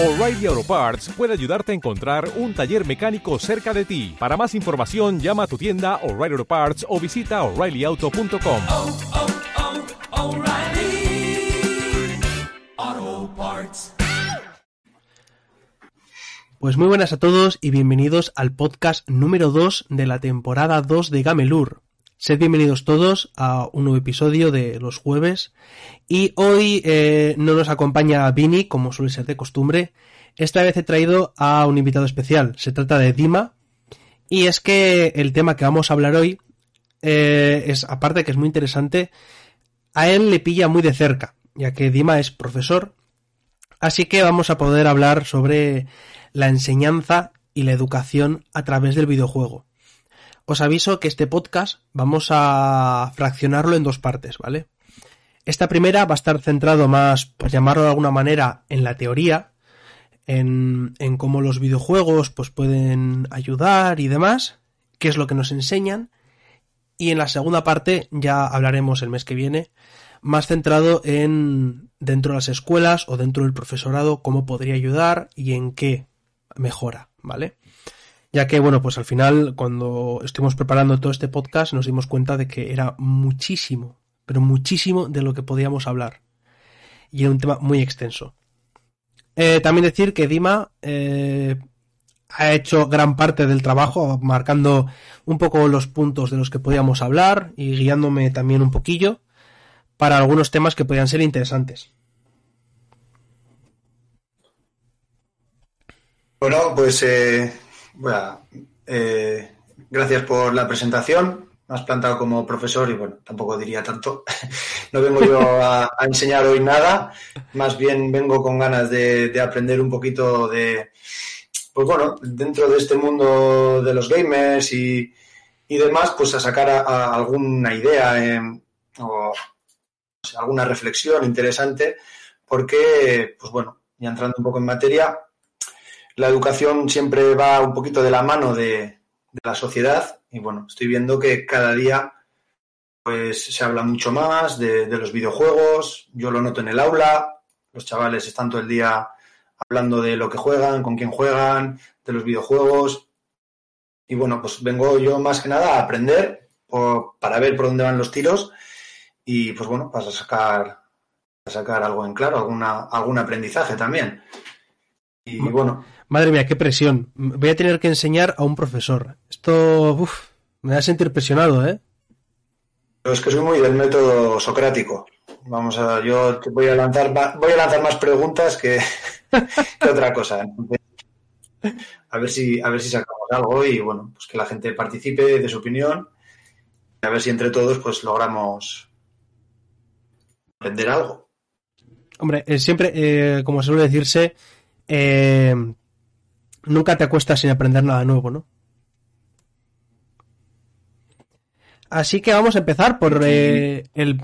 O'Reilly Auto Parts puede ayudarte a encontrar un taller mecánico cerca de ti. Para más información, llama a tu tienda O'Reilly Auto Parts o visita oreillyauto.com. oh, oh, Parts. Pues muy buenas a todos y bienvenidos al podcast número 2 de la temporada 2 de Gamelur. Sed bienvenidos todos a un nuevo episodio de los jueves y hoy eh, no nos acompaña Vini como suele ser de costumbre. Esta vez he traído a un invitado especial. Se trata de Dima y es que el tema que vamos a hablar hoy eh, es, aparte que es muy interesante, a él le pilla muy de cerca, ya que Dima es profesor. Así que vamos a poder hablar sobre la enseñanza y la educación a través del videojuego. Os aviso que este podcast vamos a fraccionarlo en dos partes, ¿vale? Esta primera va a estar centrado más, por llamarlo de alguna manera, en la teoría, en, en cómo los videojuegos pues, pueden ayudar y demás, qué es lo que nos enseñan. Y en la segunda parte ya hablaremos el mes que viene, más centrado en dentro de las escuelas o dentro del profesorado, cómo podría ayudar y en qué mejora, ¿vale? Ya que, bueno, pues al final, cuando estuvimos preparando todo este podcast, nos dimos cuenta de que era muchísimo, pero muchísimo de lo que podíamos hablar. Y era un tema muy extenso. Eh, también decir que Dima eh, ha hecho gran parte del trabajo, marcando un poco los puntos de los que podíamos hablar y guiándome también un poquillo para algunos temas que podían ser interesantes. Bueno, pues eh, bueno, eh, gracias por la presentación. Me has plantado como profesor y bueno, tampoco diría tanto. no vengo yo a, enseñar hoy nada, más bien vengo con ganas de, de, aprender un poquito de, pues bueno, dentro de este mundo de los gamers y, y demás, pues a sacar a, alguna idea o, alguna reflexión interesante, porque, pues bueno, ya entrando un poco en materia, la educación siempre va un poquito de la mano de, la sociedad y bueno, estoy viendo que cada día pues se habla mucho más de, los videojuegos, yo lo noto en el aula, los chavales están todo el día hablando de lo que juegan, con quién juegan, de los videojuegos. Y bueno, pues vengo yo más que nada a aprender para ver por dónde van los tiros y pues bueno, para sacar, sacar algo en claro, alguna, algún aprendizaje también. Y bueno. Madre mía, qué presión. Voy a tener que enseñar a un profesor. Esto me da a sentir presionado, ¿eh? Pero es que soy muy del método socrático. Vamos a, yo te voy a lanzar, voy a lanzar más preguntas que, que otra cosa. A ver si, a ver si sacamos algo y bueno, pues que la gente participe de su opinión. A ver si entre todos pues logramos aprender algo. Hombre, eh, siempre, eh, como suele decirse, eh, nunca te acuestas sin aprender nada nuevo, ¿no? Así que vamos a empezar por eh, el,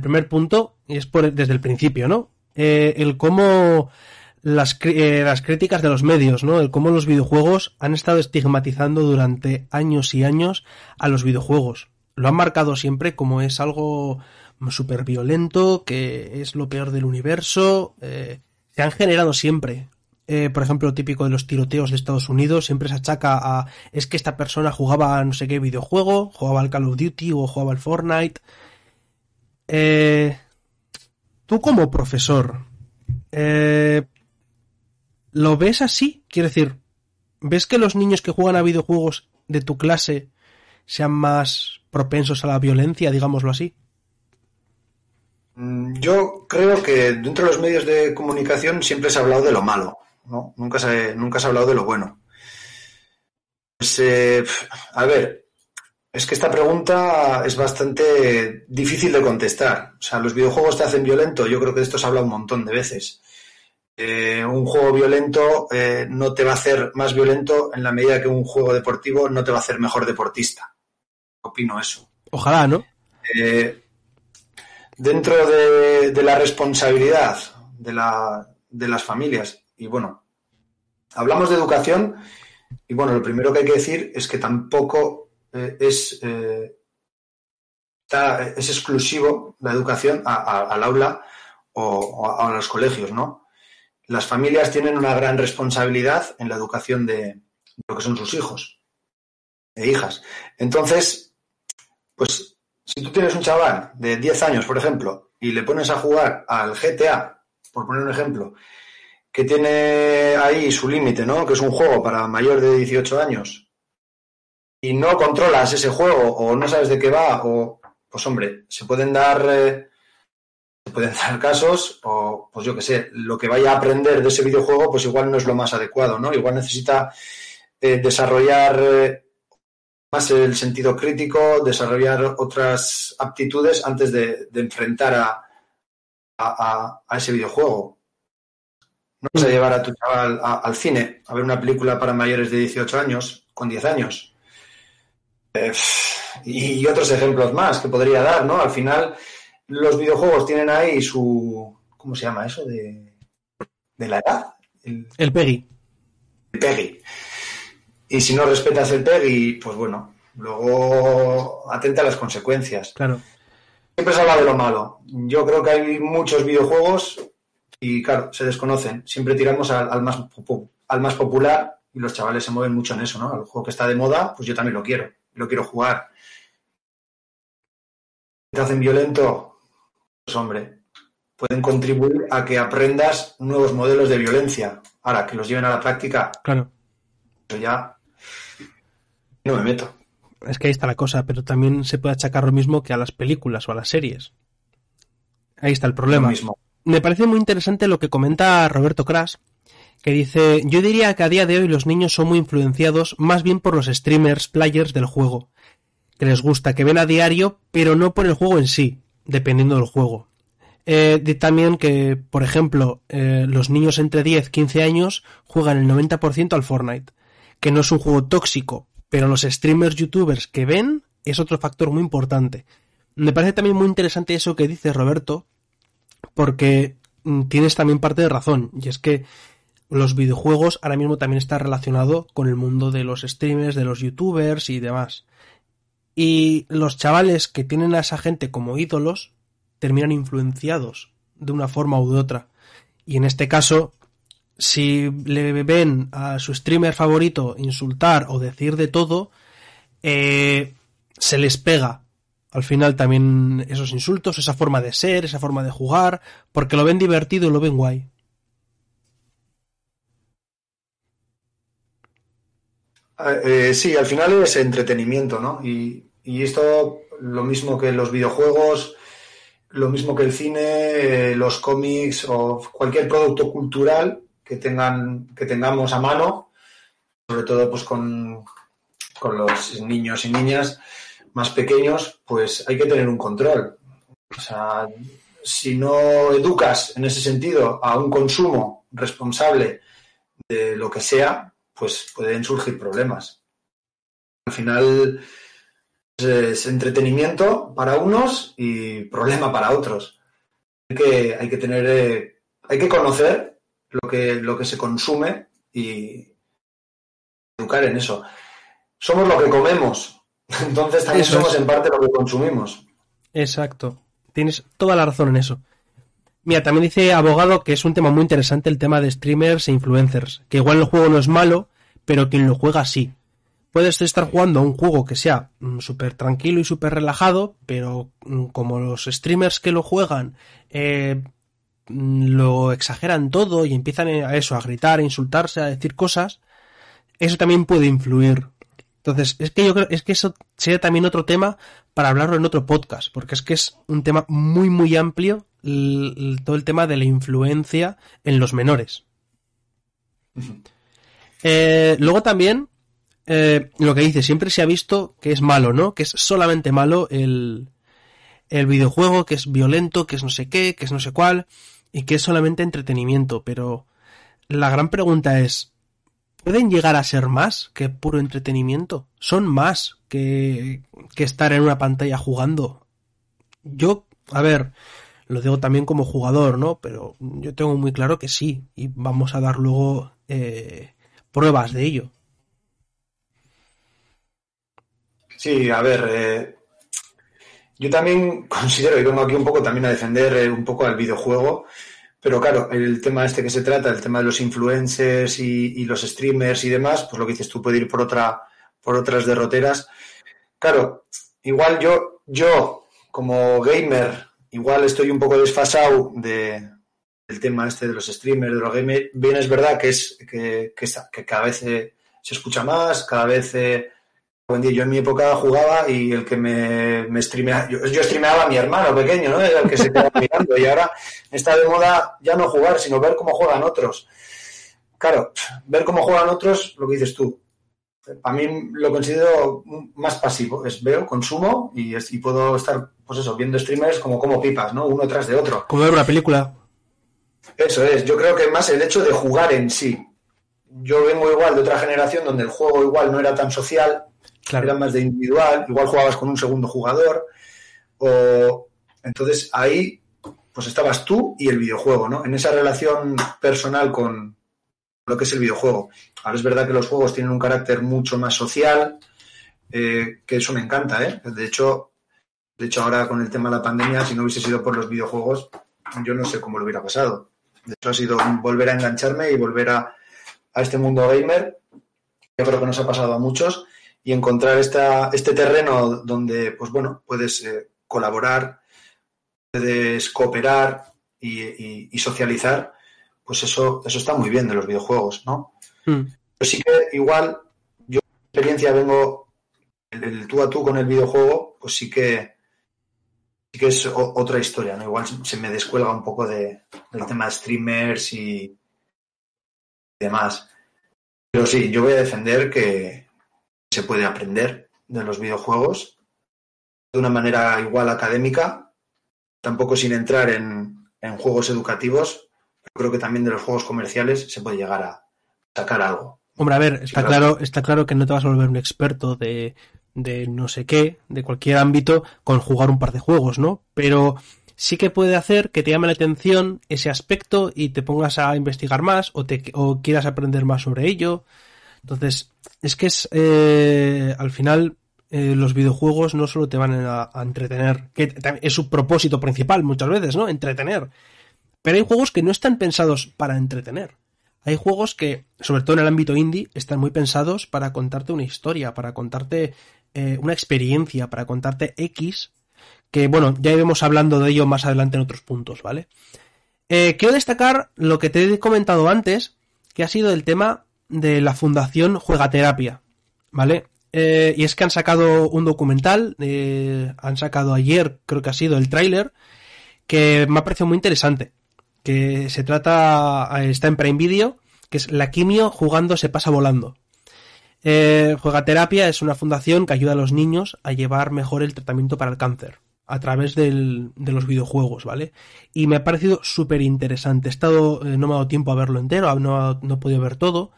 primer punto, y es por, desde el principio, ¿no? Eh, el cómo las, eh, las críticas de los medios, ¿no? El cómo los videojuegos han estado estigmatizando durante años y años a los videojuegos. Lo han marcado siempre como es algo súper violento, que es lo peor del universo. Se han generado siempre eh, por ejemplo, típico de los tiroteos de Estados Unidos, siempre se achaca a es que esta persona jugaba a no sé qué videojuego, jugaba al Call of Duty o jugaba al Fortnite. Eh, tú como profesor, eh, ¿lo ves así? Quiero decir, ¿ves que los niños que juegan a videojuegos de tu clase sean más propensos a la violencia, digámoslo así? Mm, Yo creo que dentro de los medios de comunicación siempre se ha hablado de lo malo. ¿No? Nunca se, nunca se ha hablado de lo bueno. Pues, eh, a ver, es que esta pregunta es bastante difícil de contestar. O sea, los videojuegos te hacen violento, yo creo que de esto se habla un montón de veces. Eh, un juego violento eh, no te va a hacer más violento en la medida que un juego deportivo no te va a hacer mejor deportista. Opino eso. Ojalá, ¿no? Eh, dentro de, de, la responsabilidad de, la, de las familias y bueno, hablamos de educación y bueno, lo primero que hay que decir es que tampoco eh, es, eh, es exclusivo la educación a, al aula o, o, a los colegios, ¿no? las familias tienen una gran responsabilidad en la educación de lo que son sus hijos e hijas. Entonces, pues si tú tienes un chaval de 10 años, por ejemplo, y le pones a jugar al GTA, por poner un ejemplo, que tiene ahí su límite, ¿no? Que es un juego para mayor de 18 años, y no controlas ese juego o no sabes de qué va, o pues hombre, se pueden dar eh, se pueden dar casos, o pues yo que sé, lo que vaya a aprender de ese videojuego, pues igual no es lo más adecuado, ¿no? Igual necesita eh, desarrollar eh, más el sentido crítico, desarrollar otras aptitudes antes de, enfrentar a, a, ese videojuego. No vas a llevar a tu chaval a, al cine a ver una película para mayores de 18 años, con 10 años. Eh, y otros ejemplos más que podría dar, ¿no? Al final, los videojuegos tienen ahí su. ¿Cómo se llama eso? De, de la edad. El, el PEGI. El PEGI. Y si no respetas el PEGI, pues bueno, luego atenta a las consecuencias. Claro. Siempre se habla de lo malo. Yo creo que hay muchos videojuegos y, claro, se desconocen. Siempre tiramos al, al más, al más popular y los chavales se mueven mucho en eso, ¿no? El juego que está de moda, pues yo también lo quiero, lo quiero jugar. ¿Te hacen violento? Pues hombre, pueden contribuir a que aprendas nuevos modelos de violencia. Ahora, que los lleven a la práctica. Claro. Eso ya no me meto. Es que ahí está la cosa, pero también se puede achacar lo mismo que a las películas o a las series. Ahí está el problema. Lo mismo. Me parece muy interesante lo que comenta Roberto Crash, que dice, yo diría que a día de hoy los niños son muy influenciados más bien por los streamers, players del juego, que les gusta, que ven a diario, pero no por el juego en sí, dependiendo del juego. Eh, también que, por ejemplo, eh, los niños entre 10 y 15 años juegan el 90% al Fortnite, que no es un juego tóxico, pero los streamers, youtubers que ven es otro factor muy importante. Me parece también muy interesante eso que dice Roberto, porque mm, tienes también parte de razón, y es que los videojuegos ahora mismo también está relacionado con el mundo de los streamers, de los youtubers y demás. Y los chavales que tienen a esa gente como ídolos terminan influenciados de una forma u otra. Y en este caso, si le ven a su streamer favorito insultar o decir de todo, eh, se les pega al final también esos insultos, esa forma de ser, esa forma de jugar, porque lo ven divertido y lo ven guay. Eh, sí, al final es entretenimiento, ¿no? Y, y, esto, lo mismo que los videojuegos, lo mismo que el cine, eh, los cómics o cualquier producto cultural que tengan, que tengamos a mano, sobre todo pues con, con los niños y niñas más pequeños, pues hay que tener un control. O sea, si no educas en ese sentido a un consumo responsable de lo que sea, pues pueden surgir problemas. Al final es entretenimiento para unos y problema para otros. Hay que, hay que tener, eh, hay que conocer lo que, lo que se consume y educar en eso. Somos lo que comemos, entonces también Eso somos es. en parte lo que consumimos. Exacto. Tienes toda la razón en eso. Mira, también dice abogado que es un tema muy interesante el tema de streamers e influencers. Que igual el juego no es malo, pero quien lo juega sí. Puedes estar jugando a un juego que sea mm, súper tranquilo y súper relajado, pero mm, como los streamers que lo juegan eh, mm, lo exageran todo y empiezan a eso, a gritar, a insultarse, a decir cosas, eso también puede influir. Entonces, es que yo creo, es que eso sería también otro tema para hablarlo en otro podcast, porque es que es un tema muy, muy amplio, todo el tema de la influencia en los menores. Eh, luego también, eh, lo que dice, siempre se ha visto que es malo, ¿no? Que es solamente malo el, el videojuego, que es violento, que es no sé qué, que es no sé cuál, y que es solamente entretenimiento, pero la gran pregunta es, ¿pueden llegar a ser más que puro entretenimiento? ¿Son más que, que estar en una pantalla jugando? Yo, a ver, lo digo también como jugador, ¿no? Pero yo tengo muy claro que sí, y vamos a dar luego eh, pruebas de ello. Sí, a ver, eh, yo también considero, y vengo aquí un poco también a defender eh, un poco al videojuego, Pero claro, el tema este que se trata, el tema de los influencers y, los streamers y demás, pues lo que dices tú puede ir por otra, por otras derroteras. Claro, igual yo, yo como gamer, igual estoy un poco desfasado de, del tema este de los streamers, de los gamers. Bien es verdad que es que, que, cada vez se, se escucha más, cada vez eh, buen día. Yo en mi época jugaba y el que me, me streameaba, yo, yo streameaba a mi hermano pequeño, ¿no? Era el que se quedaba mirando y ahora está de moda ya no jugar, sino ver cómo juegan otros. Claro, ver cómo juegan otros, lo que dices tú. Para mí lo considero más pasivo. Es veo, consumo y, es- y puedo estar, pues eso, viendo streamers como como pipas, ¿no? Uno tras de otro. Como ver una película. Eso es, yo creo que más el hecho de jugar en sí. Yo vengo igual de otra generación donde el juego igual no era tan social, Claro. era más de individual, igual jugabas con un segundo jugador, o entonces ahí pues estabas tú y el videojuego, ¿no? En esa relación personal con lo que es el videojuego. Ahora es verdad que los juegos tienen un carácter mucho más social, eh, que eso me encanta, ¿eh? De hecho, de hecho ahora con el tema de la pandemia, si no hubiese sido por los videojuegos, yo no sé cómo lo hubiera pasado. De hecho ha sido volver a engancharme y volver a, a este mundo gamer. Yo creo que nos ha pasado a muchos y encontrar esta, este terreno donde, pues bueno, puedes eh, colaborar, puedes cooperar y, y- y socializar, pues eso, eso está muy bien de los videojuegos, ¿no? Mm. Pero sí que igual, yo experiencia vengo el, el tú a tú con el videojuego, pues sí que sí que es o- otra historia, ¿no? Igual se me descuelga un poco de, del tema de streamers y demás. Pero sí, yo voy a defender que se puede aprender de los videojuegos de una manera igual académica, tampoco sin entrar en, en juegos educativos, pero creo que también de los juegos comerciales se puede llegar a sacar algo. Hombre, a ver, está Sí, claro, está claro que no te vas a volver un experto de, de no sé qué, de cualquier ámbito, con jugar un par de juegos, ¿no? Pero sí que puede hacer que te llame la atención ese aspecto y te pongas a investigar más o, te, o quieras aprender más sobre ello. Entonces, es que es, eh, al final, eh, los videojuegos no solo te van a, entretener, que es su propósito principal muchas veces, ¿no? Entretener. Pero hay juegos que no están pensados para entretener. Hay juegos que, sobre todo en el ámbito indie, están muy pensados para contarte una historia, para contarte eh, una experiencia, para contarte X, que bueno, ya iremos hablando de ello más adelante en otros puntos, ¿vale? Eh, quiero destacar lo que te he comentado antes, que ha sido el tema de la Fundación Juegaterapia, ¿vale? Eh, y es que han sacado un documental, eh, han sacado ayer, creo que ha sido el tráiler, que me ha parecido muy interesante. Que se trata, eh, está en Prime Video, que es La quimio jugando se pasa volando. Juegaterapia es una fundación que ayuda a los niños a llevar mejor el tratamiento para el cáncer a través del- de los videojuegos, ¿vale? Y me ha parecido súper interesante. He estado, no me ha dado tiempo a verlo entero, no he podido ver todo,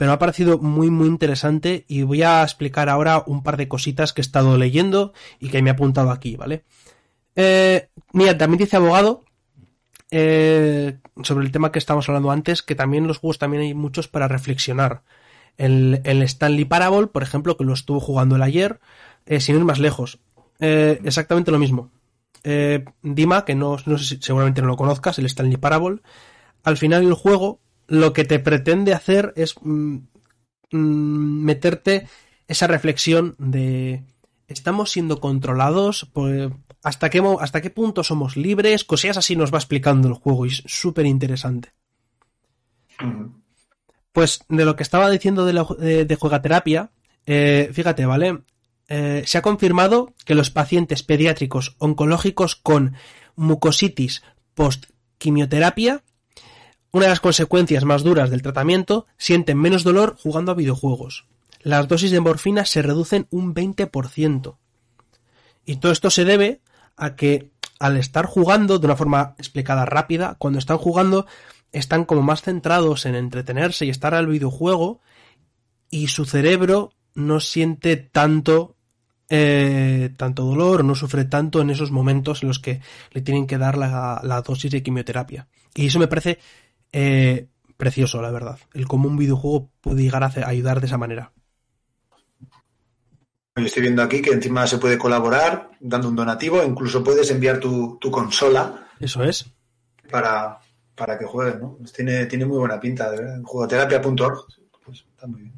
pero me ha parecido muy, muy interesante y voy a explicar ahora un par de cositas que he estado leyendo y que me he apuntado aquí, ¿vale? Eh, mira, también dice abogado eh, sobre el tema que estábamos hablando antes, que también los juegos también hay muchos para reflexionar. El, el Stanley Parable, por ejemplo, que lo estuvo jugando el ayer, eh, sin ir más lejos. Eh, exactamente lo mismo. Dima, que no, no sé si seguramente no lo conozcas, el Stanley Parable, al final el juego lo que te pretende hacer es mm, mm, meterte esa reflexión de estamos siendo controlados por, hasta qué hasta qué punto somos libres cosillas así nos va explicando el juego y es súper interesante pues de lo que estaba diciendo de, la- de- de juegaterapia eh, fíjate vale Eh, se ha confirmado que los pacientes pediátricos oncológicos con mucositis post quimioterapia una de las consecuencias más duras del tratamiento sienten menos dolor jugando a videojuegos las dosis de morfina se reducen un 20%. Y todo esto se debe a que al estar jugando de una forma explicada rápida, cuando están jugando están como más centrados en entretenerse y estar al videojuego y su cerebro no siente tanto eh, tanto dolor no sufre tanto en esos momentos en los que le tienen que dar la dosis de quimioterapia. Y eso me parece eh, precioso, la verdad. El cómo un videojuego puede llegar a hacer- ayudar de esa manera. Yo estoy viendo aquí que encima se puede colaborar dando un donativo, incluso puedes enviar tu, tu consola Eso es. para, para que jueguen, ¿no? Pues tiene, tiene muy buena pinta, de verdad. Jugoterapia.org, pues está muy bien.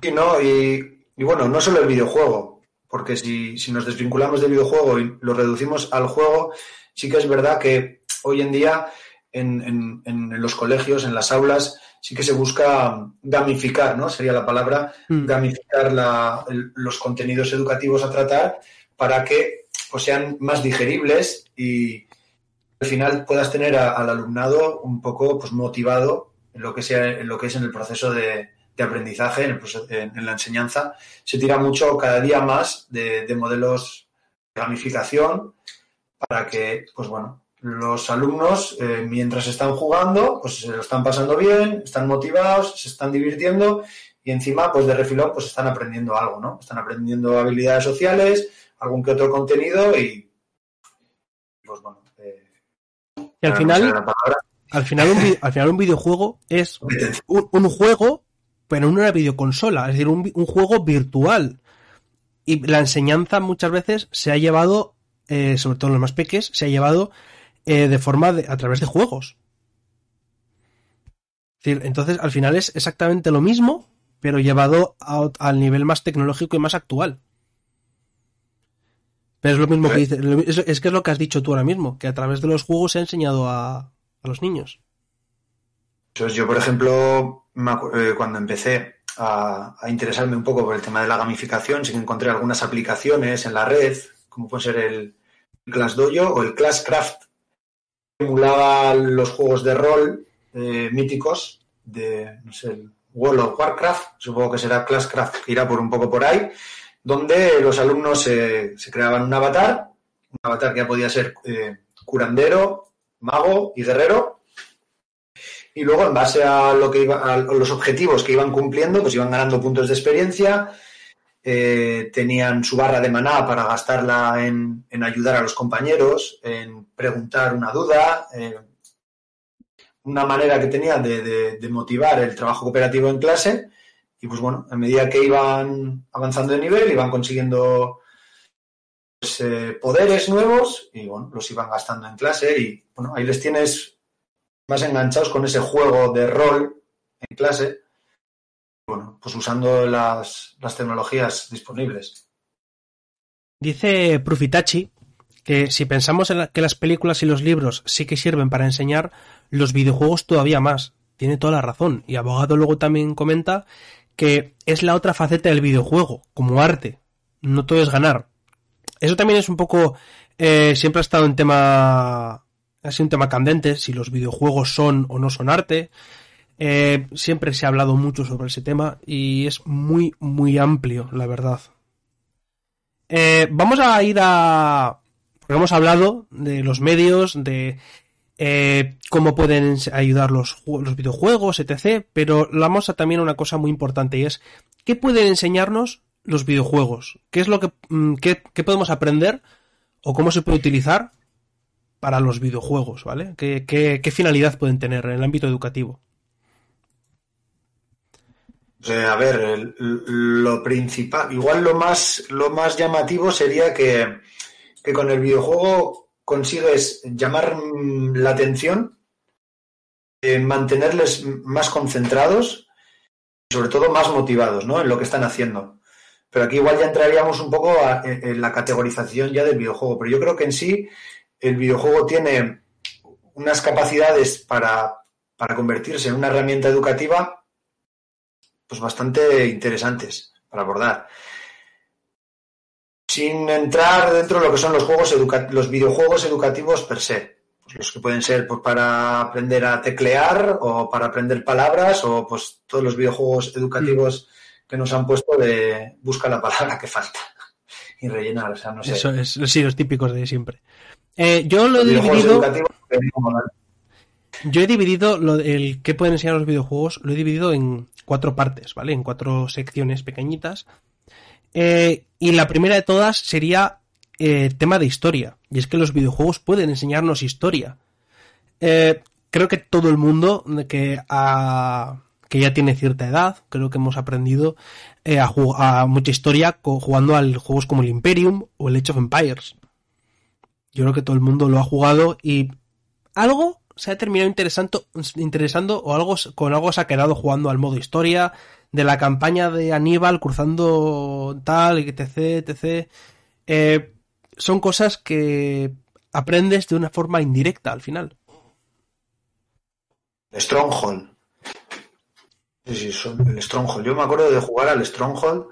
Y no, y, y bueno, no solo el videojuego, porque si, si nos desvinculamos del videojuego y lo reducimos al juego, sí que es verdad que hoy en día en, en- en los colegios, en las aulas, sí que se busca gamificar, ¿no? Sería la palabra, Mm. gamificar la- el- los contenidos educativos a tratar para que pues, sean más digeribles y al final puedas tener a- al alumnado un poco pues, motivado en lo que sea en lo que es en el proceso de, de aprendizaje, en, el proceso- en- en la enseñanza. Se tira mucho cada día más de, de modelos de gamificación para que, pues bueno, los alumnos, eh, mientras están jugando, pues se lo están pasando bien, están motivados, se están divirtiendo y encima, pues de refilón, pues están aprendiendo algo, ¿no? Están aprendiendo habilidades sociales, algún que otro contenido y, pues bueno. eh, Y al no final, al final, un, al final un videojuego es un, un juego, pero en una videoconsola, es decir, un, un juego virtual. Y la enseñanza muchas veces se ha llevado, eh, sobre todo en los más peques, se ha llevado eh, de forma de, a través de juegos. Entonces al final es exactamente lo mismo, pero llevado a al nivel más tecnológico y más actual. Pero es lo mismo que Eh. dices, es, es que es lo que has dicho tú ahora mismo, que a través de los juegos se ha enseñado a, a los niños. Yo, por ejemplo, eh, cuando empecé a, a interesarme un poco por el tema de la gamificación, sí que encontré algunas aplicaciones en la red, como puede ser el Class Dojo o el Classcraft, emulaba los juegos de rol eh, míticos de, no sé, World of Warcraft, supongo que será Classcraft, que irá por un poco por ahí, donde los alumnos se, se creaban un avatar, un avatar que ya podía ser eh, curandero, mago y guerrero, y luego en base a lo que iba, a los objetivos que iban cumpliendo, pues iban ganando puntos de experiencia, eh, tenían su barra de maná para gastarla en, ayudar a los compañeros, en preguntar una duda, eh, una manera que tenían de motivar el trabajo cooperativo en clase. Y pues bueno, a medida que iban avanzando de nivel, iban consiguiendo pues, eh, poderes nuevos y bueno, los iban gastando en clase y bueno, ahí les tienes más enganchados con ese juego de rol en clase, bueno, pues usando las, las tecnologías disponibles. Dice Prufitachi que si pensamos en la- que las películas y los libros sí que sirven para enseñar, los videojuegos todavía más. Tiene toda la razón. Y Abogado luego también comenta que es la otra faceta del videojuego, como arte. No todo es ganar. Eso también es un poco... eh, siempre ha estado en tema... Ha sido un tema candente, si los videojuegos son o no son arte. Eh, siempre se ha hablado mucho sobre ese tema y es muy, muy amplio, la verdad. Eh, vamos a ir a... Porque hemos hablado de los medios, de eh, cómo pueden ayudar los, los videojuegos, etc. Pero vamos a también una cosa muy importante y es ¿qué pueden enseñarnos los videojuegos? ¿Qué es lo que mm, qué, podemos aprender o cómo se puede utilizar para los videojuegos, ¿vale? ¿Qué, qué, qué finalidad pueden tener en el ámbito educativo? Sea, a ver, lo principal, igual lo más, lo más llamativo sería que, que con el videojuego consigues llamar la atención, eh, mantenerles más concentrados y sobre todo más motivados ¿no? en lo que están haciendo. Pero aquí igual ya entraríamos un poco a- en, en la categorización ya del videojuego. Pero yo creo que en sí el videojuego tiene unas capacidades para, para convertirse en una herramienta educativa pues bastante interesantes para abordar. Sin entrar dentro de lo que son los juegos los videojuegos educativos per se. Pues los que pueden ser pues, para aprender a teclear o para aprender palabras o pues todos los videojuegos educativos que nos han puesto de busca la palabra que falta y rellenar. O sea, no sé. Eso es, sí, los típicos de siempre. Eh, yo lo he Los dividido... Yo he dividido lo, el que pueden enseñar los videojuegos, lo he dividido en cuatro partes, ¿vale? En cuatro secciones pequeñitas. Eh, y la primera de todas sería eh, tema de historia. Y es que los videojuegos pueden enseñarnos historia. Eh, creo que todo el mundo que, ha- que ya tiene cierta edad, creo que hemos aprendido eh, a, a mucha historia jugando a juegos como el Imperium o el Age of Empires. Yo creo que todo el mundo lo ha jugado y algo se ha terminado interesando, o algo con algo se ha quedado jugando al modo historia de la campaña de Aníbal cruzando tal, etc, etc. Eh, son cosas que aprendes de una forma indirecta al final. Stronghold. Sí, sí, el Stronghold. Yo me acuerdo de jugar al Stronghold,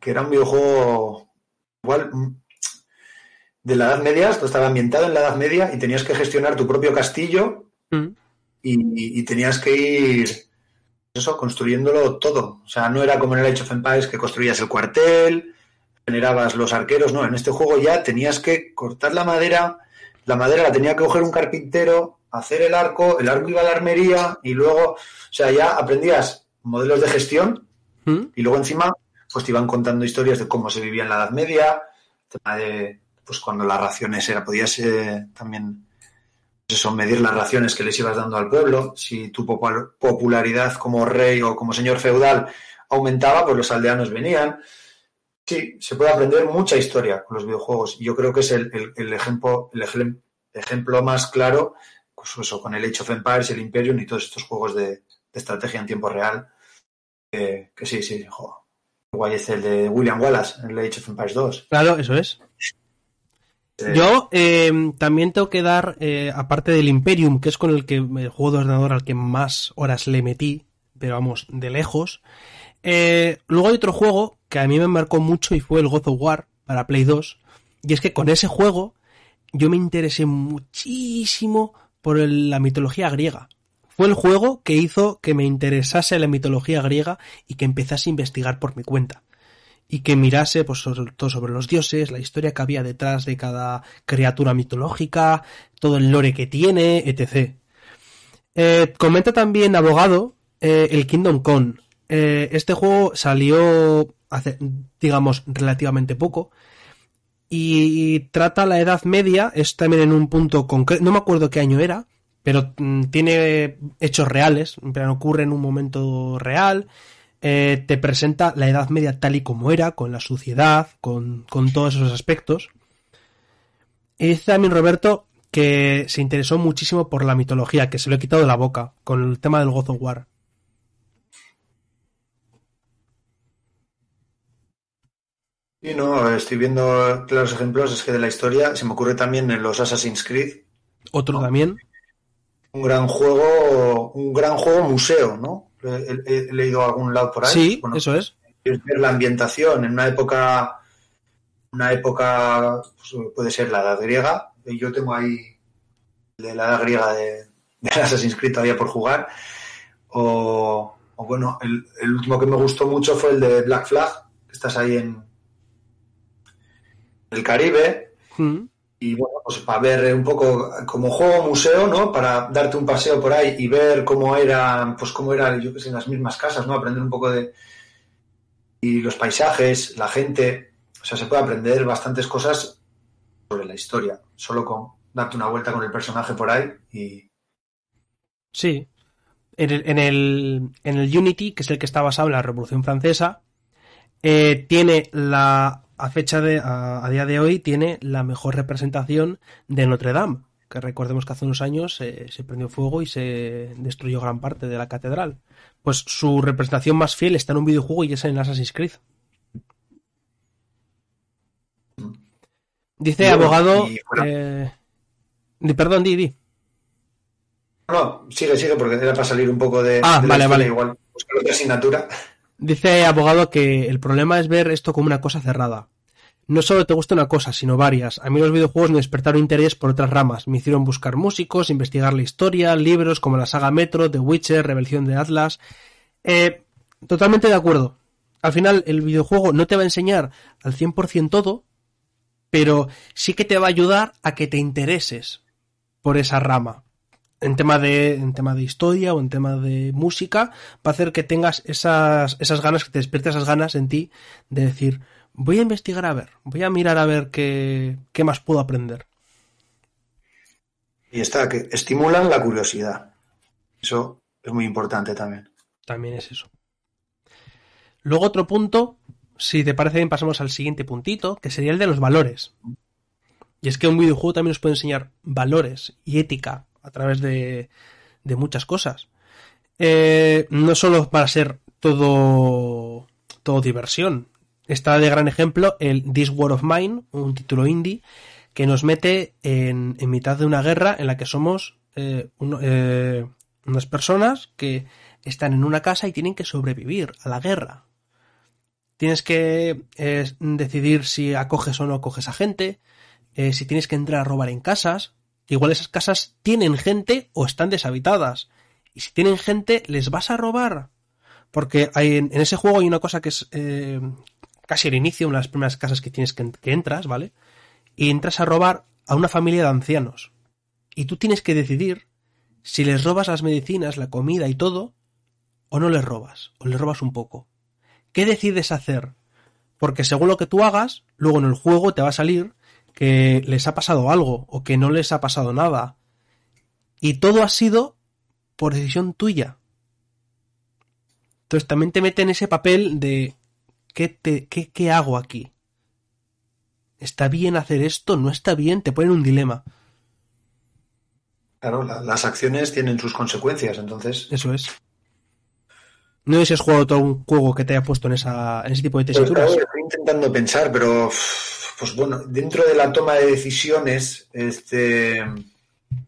que era un videojuego igual de la Edad Media, esto estaba ambientado en la Edad Media y tenías que gestionar tu propio castillo Mm. y, y tenías que ir eso, construyéndolo todo. O sea, no era como en el Age of Empires que construías el cuartel, generabas los arqueros, no, en este juego ya tenías que cortar la madera, la madera la tenía que coger un carpintero, hacer el arco, el arco iba a la armería y luego, o sea, ya aprendías modelos de gestión ¿Mm? y luego encima pues te iban contando historias de cómo se vivía en la Edad Media, tema de pues cuando las raciones era, podías eh, también pues medir las raciones que les ibas dando al pueblo, si tu popul- popularidad como rey o como señor feudal aumentaba, pues los aldeanos venían. Sí, se puede aprender mucha historia con los videojuegos. Yo creo que es el, ejemplo, el ejem- ejemplo más claro, pues eso, con el Age of Empires, el Imperium y todos estos juegos de, estrategia en tiempo real. Que, sí, sí, jo. Guay es el de William Wallace, el Age of Empires 2. Claro, eso es. Yo eh, también tengo que dar, eh, aparte del Imperium, que es con el que el juego de ordenador al que más horas le metí, pero vamos, de lejos. eh, luego hay otro juego que a mí me marcó mucho y fue el God of War para Play 2. Y es que con ese juego yo me interesé muchísimo por la mitología griega. Fue el juego que hizo que me interesase la mitología griega y que empezase a investigar por mi cuenta y que mirase pues, sobre todo sobre los dioses, la historia que había detrás de cada criatura mitológica, todo el lore que tiene, etc. Eh, comenta también Abogado eh, el Kingdom Come. Eh, este juego salió hace, digamos, relativamente poco y trata la Edad Media, es también en un punto concreto, no me acuerdo qué año era, pero mm, tiene hechos reales, plan ocurre en un momento real, eh, te presenta la Edad Media tal y como era, con la suciedad, con, con todos esos aspectos. Y dice también Roberto que se interesó muchísimo por la mitología, que se lo he quitado de la boca, con el tema del God of War. Y no, estoy viendo claros ejemplos, es que de la historia se me ocurre también en los Assassin's Creed, Otro también. un gran juego, un gran juego museo, ¿no? He, he- he leído a algún lado por ahí. Sí, Bueno, eso es. es ver la ambientación en una época, una época, pues, puede ser la edad griega. y Yo tengo ahí de la edad griega de, de Assassin's Creed todavía por jugar. O, o bueno, el, el último que me gustó mucho fue el de Black Flag, que estás ahí en el Caribe. Mm. Y bueno, pues para ver un poco como juego museo, ¿no? Para darte un paseo por ahí y ver cómo eran, pues cómo eran, yo que sé, las mismas casas, ¿no? Aprender un poco de. Y los paisajes, la gente. O sea, se puede aprender bastantes cosas sobre la historia, solo con darte una vuelta con el personaje por ahí y. Sí. En el, en el, en el Unity, que es el que está basado en la Revolución Francesa, eh, tiene la. A fecha de. A, a día de hoy, tiene la mejor representación de Notre Dame. Que recordemos que hace unos años eh, se prendió fuego y se destruyó gran parte de la catedral. Pues su representación más fiel está en un videojuego y es en Assassin's Creed. Dice abogado. y eh, perdón, di, di. No, sigue, sigue, porque era para salir un poco de. Ah, de vale, vale. Igual, buscar otra asignatura. Dice abogado que el problema es ver esto como una cosa cerrada. No solo te gusta una cosa, sino varias. A mí los videojuegos me despertaron interés por otras ramas. Me hicieron buscar músicos, investigar la historia, libros como la saga Metro, The Witcher, Rebelión de Atlas. Eh, totalmente de acuerdo. Al final, el videojuego no te va a enseñar al 100% todo, pero sí que te va a ayudar a que te intereses por esa rama. En tema de, en tema de historia o en tema de música, va a hacer que tengas esas, esas ganas, que te despiertes esas ganas en ti de decir, voy a investigar a ver, voy a mirar a ver qué, qué más puedo aprender. Y está, que estimulan la curiosidad. Eso es muy importante también. También es eso. Luego otro punto, si te parece bien, pasamos al siguiente puntito, que sería el de los valores. Y es que un videojuego también nos puede enseñar valores y ética a través de, de muchas cosas. Eh, no solo para ser todo, todo diversión. Está de gran ejemplo el This War of Mine, un título indie, que nos mete en, en mitad de una guerra en la que somos eh, eh, unas personas que están en una casa y tienen que sobrevivir a la guerra. Tienes que eh, decidir si acoges o no acoges a gente, si tienes que entrar a robar en casas. Igual esas casas tienen gente o están deshabitadas. Y si tienen gente, ¿les vas a robar? Porque hay, en, ese juego hay una cosa que es eh, casi el inicio, una de las primeras casas que tienes que, que entras, ¿vale? Y entras a robar a una familia de ancianos. Y tú tienes que decidir si les robas las medicinas, la comida y todo, o no les robas, o les robas un poco. ¿Qué decides hacer? Porque según lo que tú hagas, luego en el juego te va a salir que les ha pasado algo o que no les ha pasado nada. Y todo ha sido por decisión tuya. Entonces también te mete en ese papel de ¿qué, te, qué, qué hago aquí? ¿Está bien hacer esto? ¿No está bien? Te ponen un dilema. Claro, la- las acciones tienen sus consecuencias, entonces. Eso es. No sé si has jugado todo un juego que te haya puesto en, esa, en ese tipo de Pues, tesituras. claro, estoy intentando pensar, pero pues bueno, dentro de la toma de decisiones, este,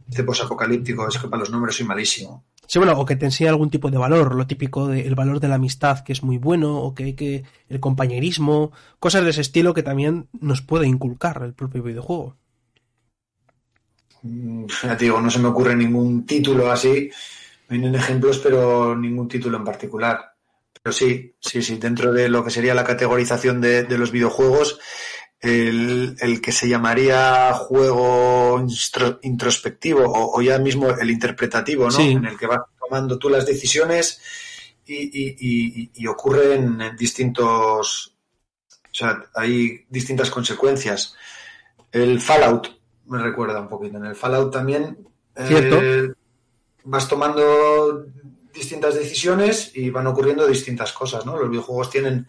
este posapocalíptico, es que para los nombres soy malísimo. Sí, bueno, o que te enseña algún tipo de valor, lo típico del valor de la amistad, que es muy bueno, o que hay que el compañerismo, cosas de ese estilo que también nos puede inculcar el propio videojuego. Mm, Ya te digo, no se me ocurre ningún título así. Vienen ejemplos, pero ningún título en particular. Pero sí, sí, sí, dentro de lo que sería la categorización de, de los videojuegos, el, el que se llamaría juego introspectivo o, o ya mismo el interpretativo, ¿no? Sí. En el que vas tomando tú las decisiones y, y- y- y ocurren en distintos. O sea, hay distintas consecuencias. El Fallout me recuerda un poquito. En el Fallout también eh, Cierto. vas tomando distintas decisiones y van ocurriendo distintas cosas, ¿no? Los videojuegos tienen,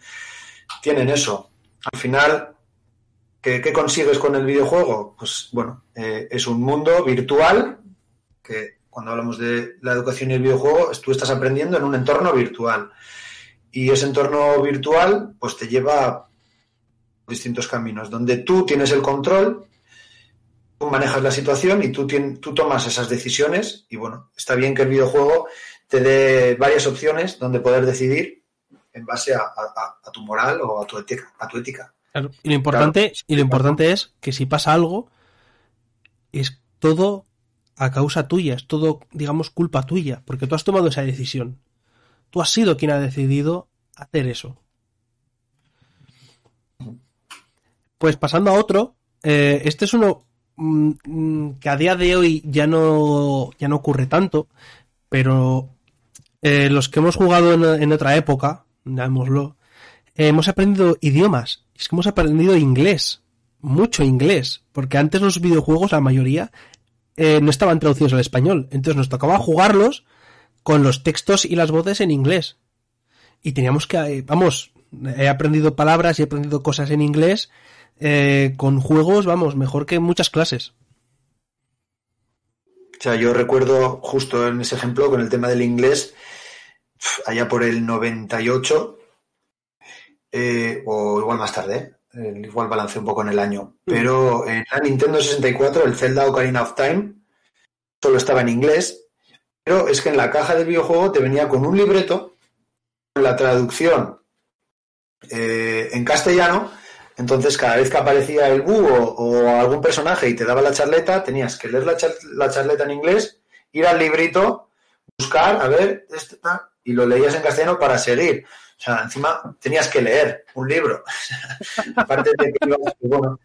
tienen eso. Al final, ¿qué, consigues con el videojuego? Pues bueno, eh, es un mundo virtual que cuando hablamos de la educación y el videojuego, tú estás aprendiendo en un entorno virtual. Y ese entorno virtual, pues te lleva a distintos caminos, donde tú tienes el control, tú manejas la situación y tú, tien- tú tomas esas decisiones. Y bueno, está bien que el videojuego te dé varias opciones donde poder decidir en base a, a- a tu moral o a tu ética. A tu ética. Claro, Y lo importante, y lo importante es que si pasa algo, es todo a causa tuya, es todo, digamos, culpa tuya, porque tú has tomado esa decisión. Tú has sido quien ha decidido hacer eso. Pues pasando a otro, eh, este es uno mm, mm, que a día de hoy ya no, ya no ocurre tanto, pero eh, los que hemos jugado en, en otra época, llamémoslo, eh, hemos aprendido idiomas. Es que hemos aprendido inglés. Mucho inglés. Porque antes los videojuegos, la mayoría, eh, no estaban traducidos al español. Entonces nos tocaba jugarlos con los textos y las voces en inglés. Y teníamos que, eh, vamos, he aprendido palabras y he aprendido cosas en inglés eh, con juegos, vamos, mejor que muchas clases. O sea, yo recuerdo justo en ese ejemplo con el tema del inglés, allá por el 98, eh, o igual más tarde, eh, igual balancé un poco en el año, pero en la Nintendo 64, el Zelda Ocarina of Time, solo estaba en inglés, pero es que en la caja del videojuego te venía con un libreto, con la traducción eh, en castellano, entonces cada vez que aparecía el búho o algún personaje y te daba la charleta, tenías que leer la, char- la charleta en inglés, ir al librito, buscar, a ver, este, y lo leías en castellano para seguir. O sea, encima tenías que leer un libro. Aparte de que ibas, pues bueno,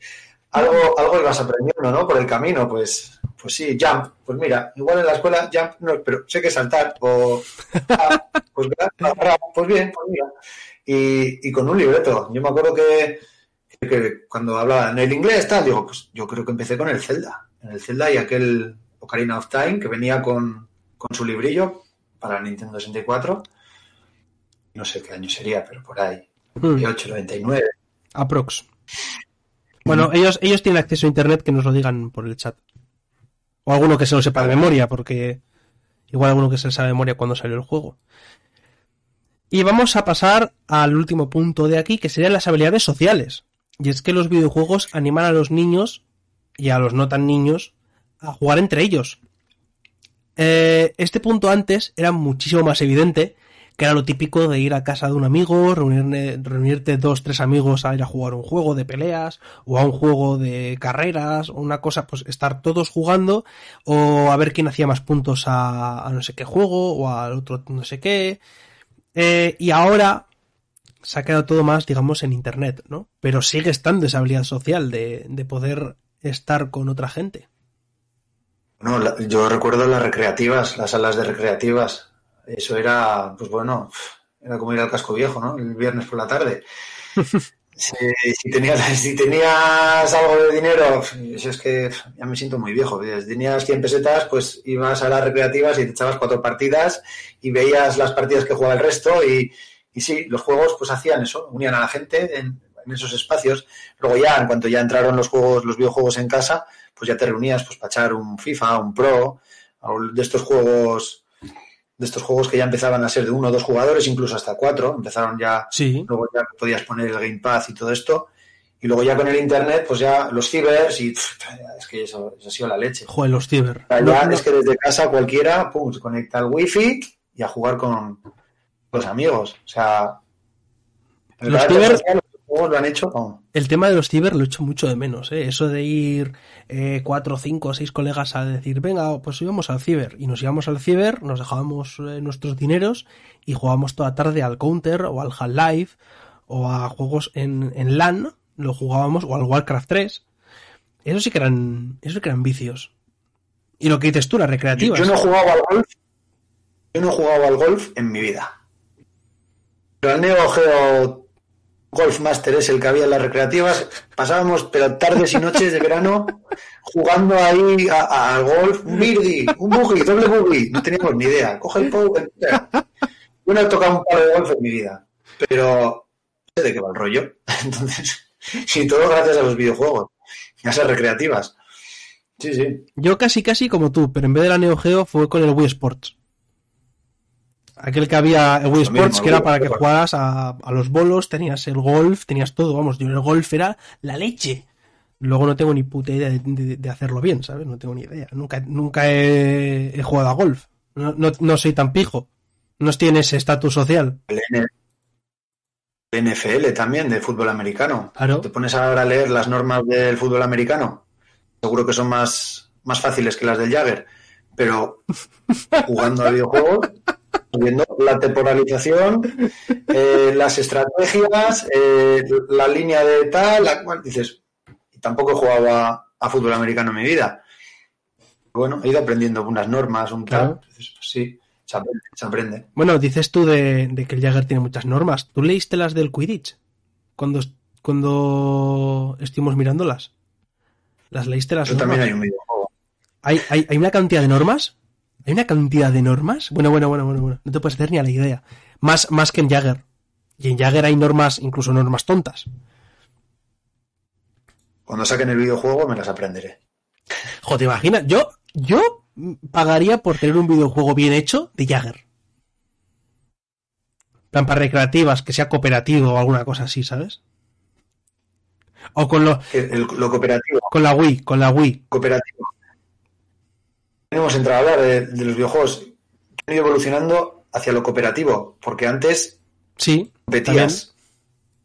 algo, algo ibas aprendiendo, ¿no? Por el camino, pues, pues sí, jump. Pues mira, igual en la escuela jump, no, pero sé que saltar. O, ah, pues, agarrar, pues bien, pues mira. Y, y con un libreto. Yo me acuerdo que, que cuando hablaba en el inglés, tal, digo, pues yo creo que empecé con el Zelda. En el Zelda y aquel Ocarina of Time que venía con, con su librillo para Nintendo 64. No sé qué año sería, pero por ahí. Hmm, 98, 99. aprox. Bueno, ellos, ellos tienen acceso a internet, que nos lo digan por el chat. O alguno que se lo sepa de memoria, porque igual alguno que se lo sabe de memoria cuando salió el juego. Y vamos a pasar al último punto de aquí, que serían las habilidades sociales. Y es que los videojuegos animan a los niños y a los no tan niños a jugar entre ellos. Eh, este punto antes era muchísimo más evidente, que era lo típico de ir a casa de un amigo, reunirte dos, tres amigos a ir a jugar un juego de peleas, o a un juego de carreras, o una cosa, pues estar todos jugando, o a ver quién hacía más puntos a, no sé qué juego, o al otro no sé qué. Eh, y ahora se ha quedado todo más, digamos, en internet, ¿no? Pero sigue estando esa habilidad social de, de poder estar con otra gente. No, yo recuerdo las recreativas, las salas de recreativas. Eso era, pues bueno, era como ir al casco viejo, ¿no? El viernes por la tarde. Si, si tenías, si tenías algo de dinero, si es que ya me siento muy viejo. Si tenías 100 pesetas, pues ibas a las recreativas y te echabas cuatro partidas y veías las partidas que jugaba el resto y, y sí, los juegos pues hacían eso, unían a la gente en, en esos espacios. Luego ya, en cuanto ya entraron los juegos, los videojuegos en casa, pues ya te reunías pues para echar un FIFA, un Pro, de estos juegos de estos juegos que ya empezaban a ser de uno o dos jugadores, incluso hasta cuatro, empezaron ya, Sí. luego ya podías poner el Gamepad y todo esto, y luego ya con el internet, pues ya los cibers y pff, es que eso, eso ha sido la leche. Joder, los ciber. Ya No, no- es que desde casa cualquiera, pum, se conecta al wifi y a jugar con los amigos. O sea, ciber- los juegos lo han hecho. El tema de los ciber lo echo mucho de menos, ¿eh? Eso de ir eh, cuatro, cinco, seis colegas a decir, venga, pues íbamos al ciber. Y nos íbamos al ciber, nos dejábamos eh, nuestros dineros y jugábamos toda tarde al Counter o al Half-Life o a juegos en, en LAN, lo jugábamos, o al Warcraft 3. Eso sí que eran, eso sí que eran vicios. Y lo que dices tú, las recreativas. Yo no he jugado al golf. Yo no he jugado al golf en mi vida. Pero al Neo Geo Golf Master es el que había en las recreativas. Pasábamos, pero tardes y noches de verano, jugando ahí al golf. Un birdie, un buggy, doble buggy. No teníamos ni idea. Coge el pau. Yo no he tocado un palo de golf en mi vida. Pero sé de qué va el rollo. Entonces, y todo gracias a los videojuegos. Y a esas recreativas. Sí, sí. Yo casi casi como tú, pero en vez de la Neo Geo fue con el Wii Sports. Aquel que había Wii Sports, que era para que jugaras a, a los bolos, tenías el golf, tenías todo, vamos, yo el golf era la leche. Luego no tengo ni puta idea de, de- de hacerlo bien, ¿sabes? No tengo ni idea. Nunca, nunca he, he jugado a golf. No, no, no soy tan pijo. No tiene ese estatus social. el NFL también, de fútbol americano. Claro. Te pones ahora a leer las normas del fútbol americano. Seguro que son más, más fáciles que las del Jagger. Pero jugando a videojuegos, viendo la temporalización, eh, las estrategias, eh, la línea de tal, la cual, dices, tampoco he jugado a, a fútbol americano en mi vida. Bueno, he ido aprendiendo unas normas, un tal. Claro. Entonces, pues sí, se aprende. Se aprende. Bueno, dices tú de, de que el Jagger tiene muchas normas. ¿Tú leíste las del Quidditch? Cuando, cuando estuvimos mirándolas. ¿Las leíste las normas? también hay un videojuego. ¿Hay, hay, hay una cantidad de normas? ¿Hay una cantidad de normas? Bueno, bueno, bueno, bueno, bueno. No te puedes hacer ni a la idea. Más, más que en Jagger. Y en Jagger hay normas, incluso normas tontas. Cuando saquen el videojuego me las aprenderé. Joder, ¿te imaginas? Yo, yo pagaría por tener un videojuego bien hecho de Jagger. plan para recreativas, que sea cooperativo o alguna cosa así, ¿sabes? O con, lo, El- el- lo cooperativo, con la Wii, con la Wii. cooperativo. Hemos entrado a hablar de, de los videojuegos que han ido evolucionando hacia lo cooperativo, porque antes Sí, competías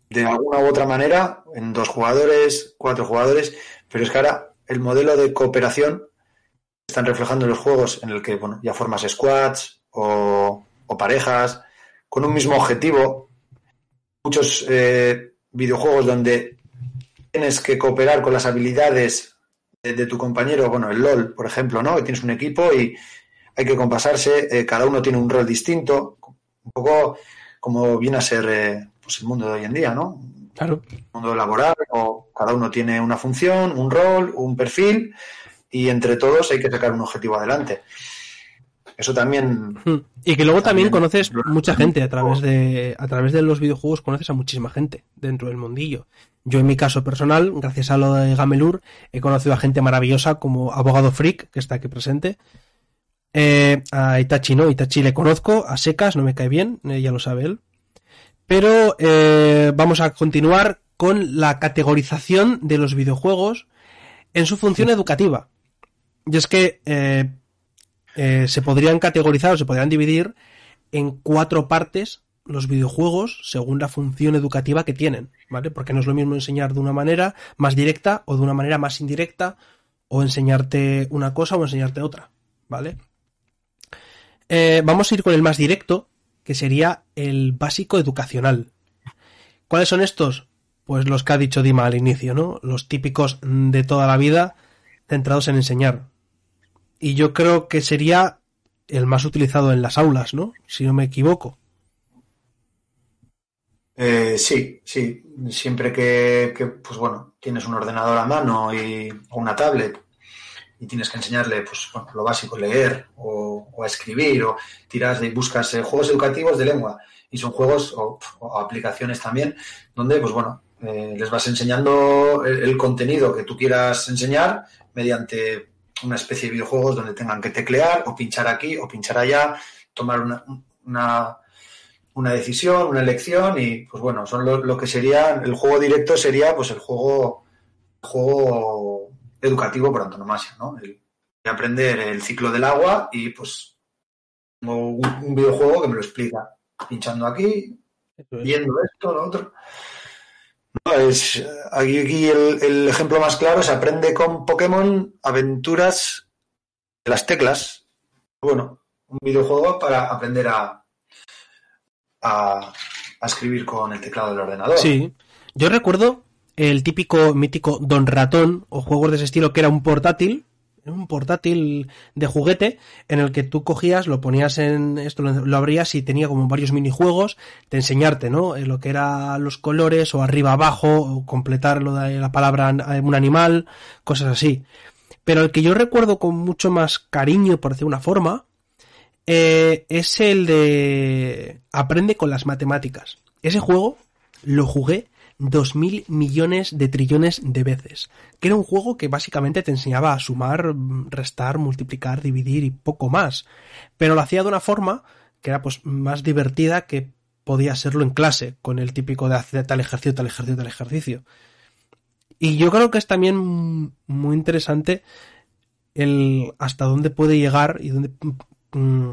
de alguna u otra manera en dos jugadores, cuatro jugadores, pero es que ahora el modelo de cooperación están reflejando en los juegos en el que bueno, ya formas squads o, o parejas con un mismo objetivo. Muchos eh, videojuegos donde tienes que cooperar con las habilidades de, de tu compañero, bueno, el LOL, por ejemplo, ¿no? Que tienes un equipo y hay que compasarse, eh, cada uno tiene un rol distinto, un poco como viene a ser eh, pues el mundo de hoy en día, ¿no? Claro. El mundo laboral, o cada uno tiene una función, un rol, un perfil, y entre todos hay que sacar un objetivo adelante. Eso también. Y que luego también, También, conoces mucha gente a través de a través de los videojuegos conoces a muchísima gente dentro del mundillo. Yo en mi caso personal, gracias a lo de Gamelur, he conocido a gente maravillosa como Abogado Freak, que está aquí presente. Eh, a Itachi no, Itachi le conozco, a secas no me cae bien, eh, ya lo sabe él. Pero eh, vamos a continuar con la categorización de los videojuegos en su función educativa. Y es que eh, eh, se podrían categorizar o se podrían dividir en cuatro partes los videojuegos según la función educativa que tienen, ¿vale? Porque no es lo mismo enseñar de una manera más directa o de una manera más indirecta o enseñarte una cosa o enseñarte otra, ¿vale? Eh, vamos a ir con el más directo, que sería el básico educacional. ¿Cuáles son estos? Pues los que ha dicho Dima al inicio, ¿no? Los típicos de toda la vida centrados en enseñar. Y yo creo que sería el más utilizado en las aulas, ¿no? Si no me equivoco. Eh, sí, sí. Siempre que, pues bueno, tienes un ordenador a mano y, o una tablet y tienes que enseñarle, pues bueno, lo básico, leer o, o escribir o tiras de buscas eh, juegos educativos de lengua y son juegos o, aplicaciones también donde, pues bueno, eh, les vas enseñando el contenido que tú quieras enseñar mediante una especie de videojuegos donde tengan que teclear o pinchar aquí o pinchar allá, tomar una, una, una decisión, una elección y pues bueno, son lo, lo, que sería, el juego directo sería pues el juego, juego educativo por antonomasia, ¿no? El, de aprender el ciclo del agua y pues tengo un, un videojuego que me lo explica, pinchando aquí, viendo esto, lo otro. No, es, aquí, el, ejemplo más claro es aprende con Pokémon aventuras de las teclas. Bueno, un videojuego para aprender a, a, a, escribir con el teclado del ordenador. Sí, yo recuerdo el típico mítico Don Ratón o juegos de ese estilo que era un portátil, un portátil de juguete en el que tú cogías, lo ponías en esto, lo, abrías y tenía como varios minijuegos de enseñarte, ¿no? Eh, lo que era los colores o arriba abajo o completar lo de la palabra un animal, cosas así. Pero el que yo recuerdo con mucho más cariño, por decir una forma, eh, es el de Aprende con las matemáticas. Ese juego lo jugué dos mil millones de trillones de veces. Que era un juego que básicamente te enseñaba a sumar, restar, multiplicar, dividir y poco más. Pero lo hacía de una forma que era pues más divertida que podía serlo en clase, con el típico de hacer tal ejercicio, tal ejercicio, tal ejercicio. Y yo creo que es también muy interesante el hasta dónde puede llegar y dónde mm,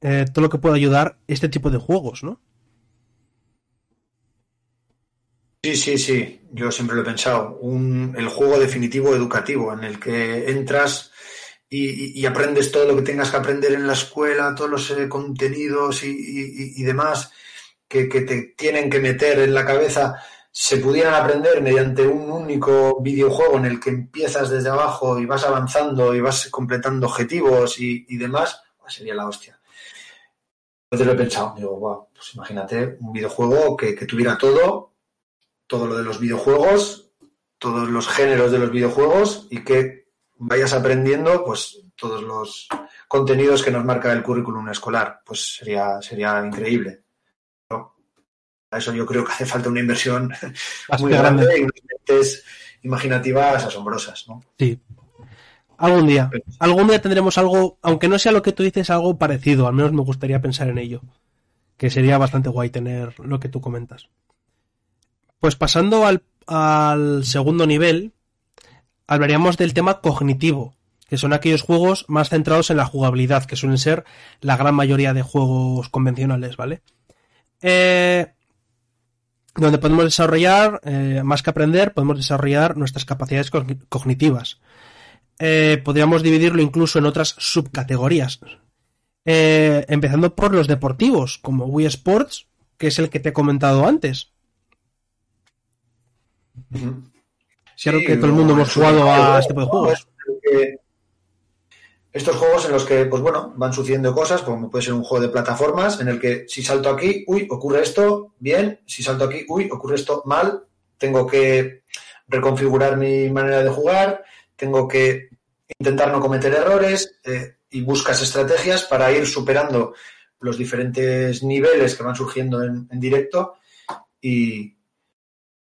eh, todo lo que puede ayudar este tipo de juegos, ¿no? Sí, sí, sí, yo siempre lo he pensado. Un, el juego definitivo educativo en el que entras y, y, aprendes todo lo que tengas que aprender en la escuela, todos los eh, contenidos y, demás que, te tienen que meter en la cabeza, se pudieran aprender mediante un único videojuego en el que empiezas desde abajo y vas avanzando y vas completando objetivos y, demás, pues sería la hostia. Entonces lo he pensado, digo, wow, pues imagínate un videojuego que tuviera todo todo lo de los videojuegos, todos los géneros de los videojuegos y que vayas aprendiendo pues todos los contenidos que nos marca el currículum escolar. Pues sería, sería increíble. ¿no? A eso yo creo que hace falta una inversión Más muy grande, grande y unas mentes imaginativas asombrosas. ¿no? Sí. Algún día. Algún día tendremos algo, aunque no sea lo que tú dices, algo parecido. Al menos me gustaría pensar en ello. Que sería bastante guay tener lo que tú comentas. Pues pasando al, segundo nivel, hablaríamos del tema cognitivo, que son aquellos juegos más centrados en la jugabilidad, que suelen ser la gran mayoría de juegos convencionales, ¿vale? Eh, donde podemos desarrollar, eh, más que aprender, podemos desarrollar nuestras capacidades cognitivas. Eh, podríamos dividirlo incluso en otras subcategorías. Eh, empezando por los deportivos, como Wii Sports, que es el que te he comentado antes. Sí, que todo el mundo hemos jugado a este tipo de juegos. Estos juegos en los que, pues bueno, van sucediendo cosas, como puede ser un juego de plataformas, en el que si salto aquí, uy, ocurre esto, bien, si salto aquí, uy, ocurre esto mal, tengo que reconfigurar mi manera de jugar, tengo que intentar no cometer errores, eh, y buscas estrategias para ir superando los diferentes niveles que van surgiendo en, en directo y,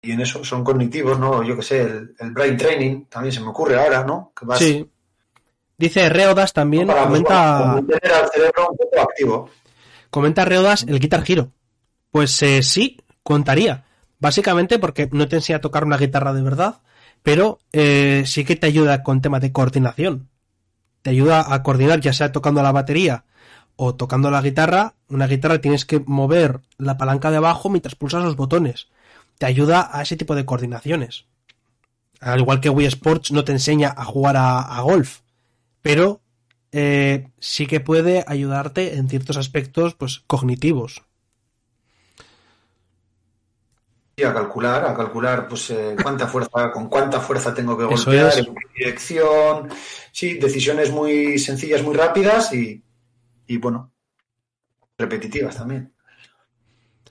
y en eso son cognitivos, ¿no? Yo que sé, el, el brain training también se me ocurre ahora, ¿no? Que vas, Sí. Dice Reodas también, para comenta, pues, tener al cerebro un poco activo. comenta Reodas el Guitar Hero. Pues eh, sí, contaría. Básicamente porque no te enseña a tocar una guitarra de verdad, pero eh, sí que te ayuda con temas de coordinación. Te ayuda a coordinar, ya sea tocando la batería o tocando la guitarra. Una guitarra tienes que mover la palanca de abajo mientras pulsas los botones. Te ayuda a ese tipo de coordinaciones. Al igual que Wii Sports no te enseña a jugar a, a golf, pero eh, sí que puede ayudarte en ciertos aspectos pues cognitivos. Y a calcular, a calcular, pues eh, cuánta fuerza, con cuánta fuerza tengo que golpear, es. en qué dirección. Sí, decisiones muy sencillas, muy rápidas y, y bueno, repetitivas también.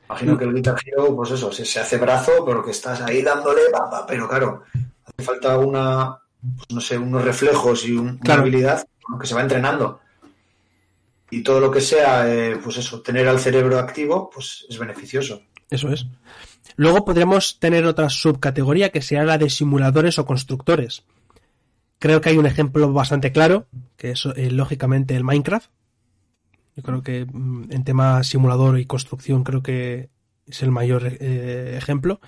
Imagino que el Guitar Hero, pues eso, se, se hace brazo, pero que estás ahí dándole, pero claro, hace falta una, pues no sé, unos reflejos y un- Claro. una habilidad que se va entrenando. Y todo lo que sea, eh, pues eso, tener al cerebro activo, pues es beneficioso. Eso es. Luego podríamos tener otra subcategoría que sea la de simuladores o constructores. Creo que hay un ejemplo bastante claro, que es eh, lógicamente el Minecraft. Yo creo que mm, en tema simulador y construcción creo que es el mayor eh, ejemplo.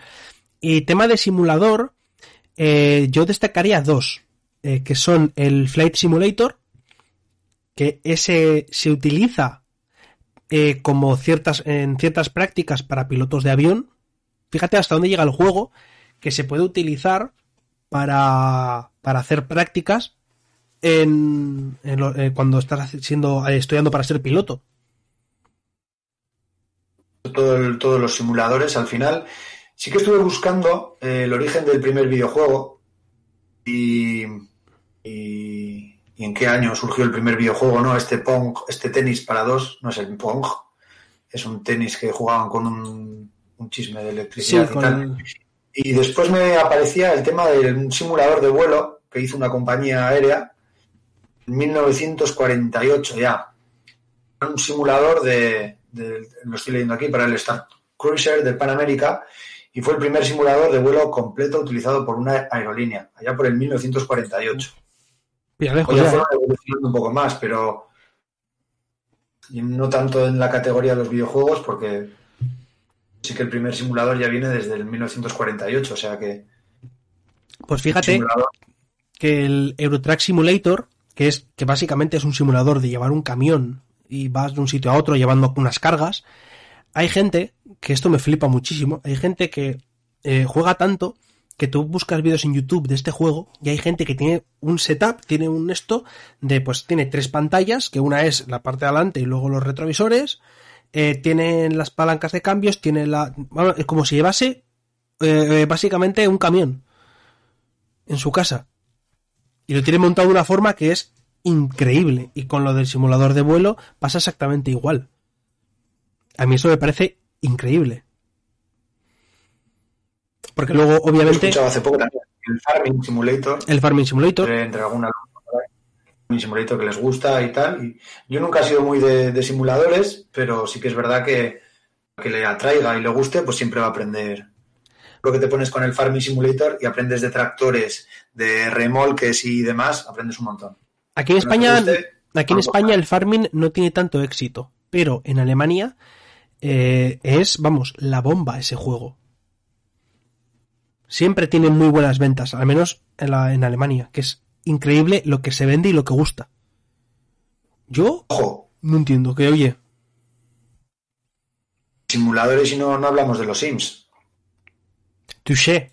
Y tema de simulador, eh, yo destacaría dos, eh, que son el Flight Simulator, que ese se utiliza como ciertas, en ciertas prácticas para pilotos de avión. Fíjate hasta dónde llega el juego, que se puede utilizar para, para hacer prácticas en, en lo- eh, cuando estás siendo, eh, estudiando para ser piloto. todo el- todos los simuladores al final. Sí que estuve buscando eh, el origen del primer videojuego y, y, y en qué año surgió el primer videojuego, ¿no? Este Pong, este tenis para dos, no es el Pong, es un tenis que jugaban con un, un chisme de Sí, electricidad y con tal. el- Y después me aparecía el tema de un simulador de vuelo que hizo una compañía aérea 1948 ya. Un simulador de, de- lo estoy leyendo aquí, para el Star Cruiser del Pan América y fue el primer simulador de vuelo completo utilizado por una aerolínea, allá por el 1948. Pilla lejos Pues ya ya, ¿eh? fueron evolucionando un poco más, pero no tanto en la categoría de los videojuegos, porque sí que el primer simulador ya viene desde el 1948, o sea que Pues fíjate simulador que el Eurotrack Simulator, que es que básicamente es un simulador de llevar un camión y vas de un sitio a otro llevando unas cargas, hay gente que esto me flipa muchísimo, hay gente que eh, juega tanto que tú buscas vídeos en YouTube de este juego y hay gente que tiene un setup, tiene un esto de pues tiene tres pantallas, que una es la parte de adelante y luego los retrovisores, eh, tienen las palancas de cambios, tiene la es como si llevase eh, básicamente un camión en su casa y lo tiene montado de una forma que es increíble. Y con lo del simulador de vuelo pasa exactamente igual. A mí eso me parece increíble. Porque luego, he obviamente, escuchado hace poco también, el Farming Simulator, el Farming Simulator, entre, alguna Farming Simulator que les gusta y tal. Y yo nunca he sido muy de, de simuladores, pero sí que es verdad que que le atraiga y le guste, pues siempre va a aprender. Lo que te pones con el Farming Simulator y aprendes de tractores, de remolques y demás, aprendes un montón. aquí en No España, guste, aquí en. España el farming no tiene tanto éxito. Pero en Alemania eh, es, vamos, la bomba ese juego. Siempre tiene muy buenas ventas, al menos en, la, en Alemania, que es increíble lo que se vende y lo que gusta. Yo Ojo, no entiendo, que oye, simuladores y no, no hablamos de los Sims. Touché.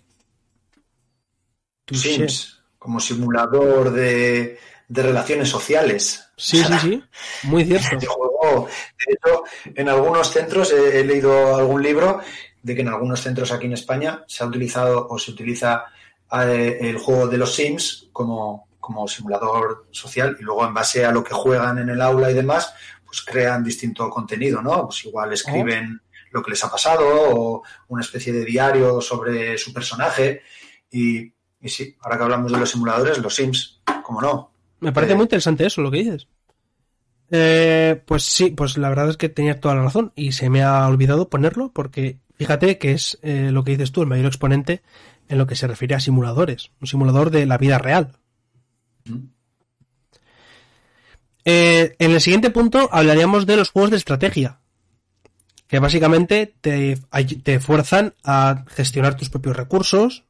Touché. Sims, como simulador de, de relaciones sociales. Sí, sí, sí, muy cierto. Este juego, de hecho, en algunos centros he, he leído algún libro de que en algunos centros aquí en España se ha utilizado o se utiliza eh, el juego de los Sims como, como simulador social y luego en base a lo que juegan en el aula y demás, pues crean distinto contenido, ¿no? Pues igual escriben lo que les ha pasado o una especie de diario sobre su personaje y, y sí, ahora que hablamos de los simuladores, los Sims, ¿cómo no? Me parece Eh, muy interesante eso, lo que dices. Eh, pues sí, pues la verdad es que tenía toda la razón y se me ha olvidado ponerlo porque fíjate que es eh, lo que dices tú, el mayor exponente en lo que se refiere a simuladores, un simulador de la vida real. Eh, en el siguiente punto hablaríamos de los juegos de estrategia, que básicamente te, te fuerzan a gestionar tus propios recursos,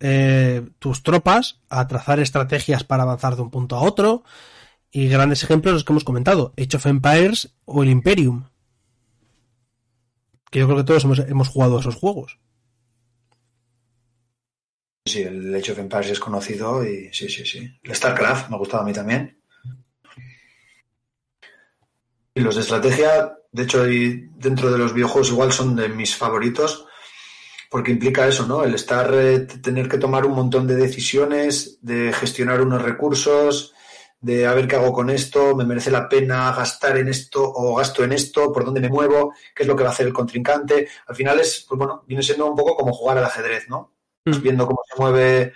eh, tus tropas, a trazar estrategias para avanzar de un punto a otro, y grandes ejemplos los que hemos comentado, Age of Empires o el Imperium. Que yo creo que todos hemos, hemos jugado a esos juegos. Sí, el Age of Empires es conocido y sí, sí, sí. El StarCraft me gustaba a mí también. Y los de estrategia, de hecho, y dentro de los videojuegos igual son de mis favoritos, porque implica eso, ¿no? El estar, eh, tener que tomar un montón de decisiones, de gestionar unos recursos, de a ver qué hago con esto, me merece la pena gastar en esto o gasto en esto, por dónde me muevo, qué es lo que va a hacer el contrincante. Al final es, pues bueno, viene siendo un poco como jugar al ajedrez, ¿no? Vas Mm. viendo cómo se mueve,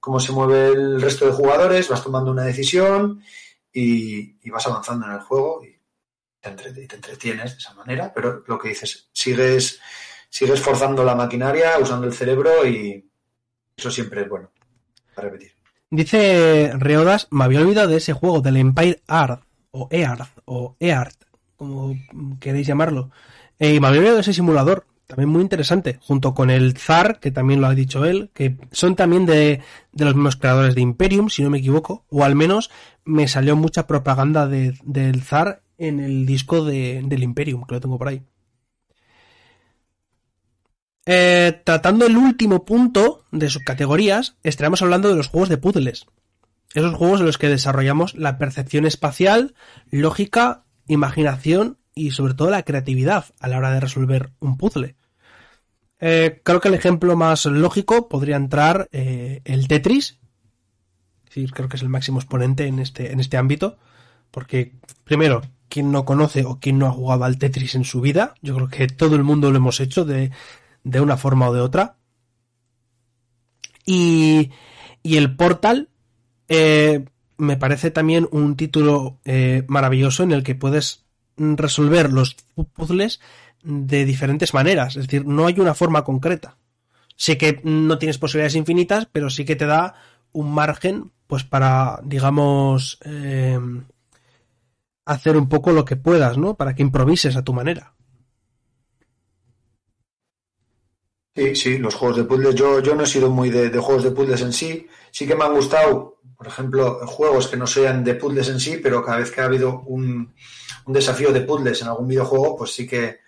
cómo se mueve el resto de jugadores, vas tomando una decisión y, y vas avanzando en el juego y te, entretienes de esa manera, pero lo que dices, sigues, sigues forzando la maquinaria, usando el cerebro y eso siempre es bueno. A repetir. Dice Reodas, me había olvidado de ese juego, del Empire Art, o Earth, o Eart, como queréis llamarlo. Eh, y me había olvidado de ese simulador, también muy interesante, junto con el Zar, que también lo ha dicho él, que son también de, de los mismos creadores de Imperium, si no me equivoco, o al menos me salió mucha propaganda de- del Zar en el disco de- del Imperium, que lo tengo por ahí. Eh, tratando el último punto de sus categorías, estaremos hablando de los juegos de puzzles. Esos juegos en los que desarrollamos la percepción espacial, lógica, imaginación y sobre todo la creatividad a la hora de resolver un puzzle. Eh, creo que el ejemplo más lógico podría entrar eh, el Tetris. Sí, creo que es el máximo exponente en este, en este ámbito. Porque, primero, quien no conoce o quien no ha jugado al Tetris en su vida, yo creo que todo el mundo lo hemos hecho de, de una forma o de otra. Y, y el Portal eh, me parece también un título eh, maravilloso en el que puedes resolver los pu- puzzles de diferentes maneras. Es decir, no hay una forma concreta. Sé que no tienes posibilidades infinitas, pero sí que te da un margen, pues para, digamos, eh, hacer un poco lo que puedas, ¿no? Para que improvises a tu manera. Sí, sí, los juegos de puzzles. Yo, yo no he sido muy de, juegos de puzzles en sí. Sí que me han gustado, por ejemplo, juegos que no sean de puzzles en sí, pero cada vez que ha habido un, un desafío de puzzles en algún videojuego, pues sí que,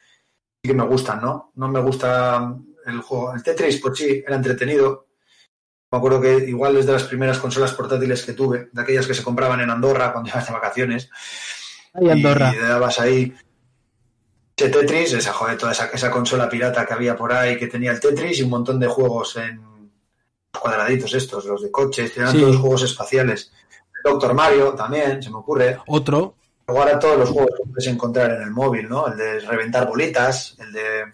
sí que me gustan, ¿no? No me gusta el juego. El Tetris, pues sí, era entretenido. Me acuerdo que igual es de las primeras consolas portátiles que tuve, de aquellas que se compraban en Andorra cuando ibas de vacaciones. Ay, Andorra. Y le dabas ahí ese Tetris, esa, joder, toda esa, esa consola pirata que había por ahí que tenía el Tetris y un montón de juegos en cuadraditos estos, los de coches, eran Sí. todos juegos espaciales. Doctor Mario también, se me ocurre. Otro, Luego ahora todos los juegos que puedes encontrar en el móvil, ¿no? El de reventar bolitas, el de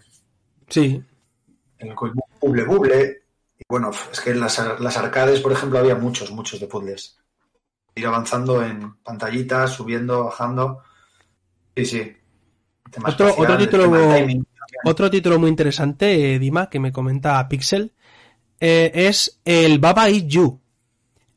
sí. el buble buble. Y bueno, es que las, las arcades, por ejemplo, había muchos, muchos de puzzles. Ir avanzando en pantallitas, subiendo, bajando. Sí, sí. Otro- espacial, otro título- timing. Otro título muy interesante, eh, Dima, que me comenta Pixel, eh, es el Baba Eat You.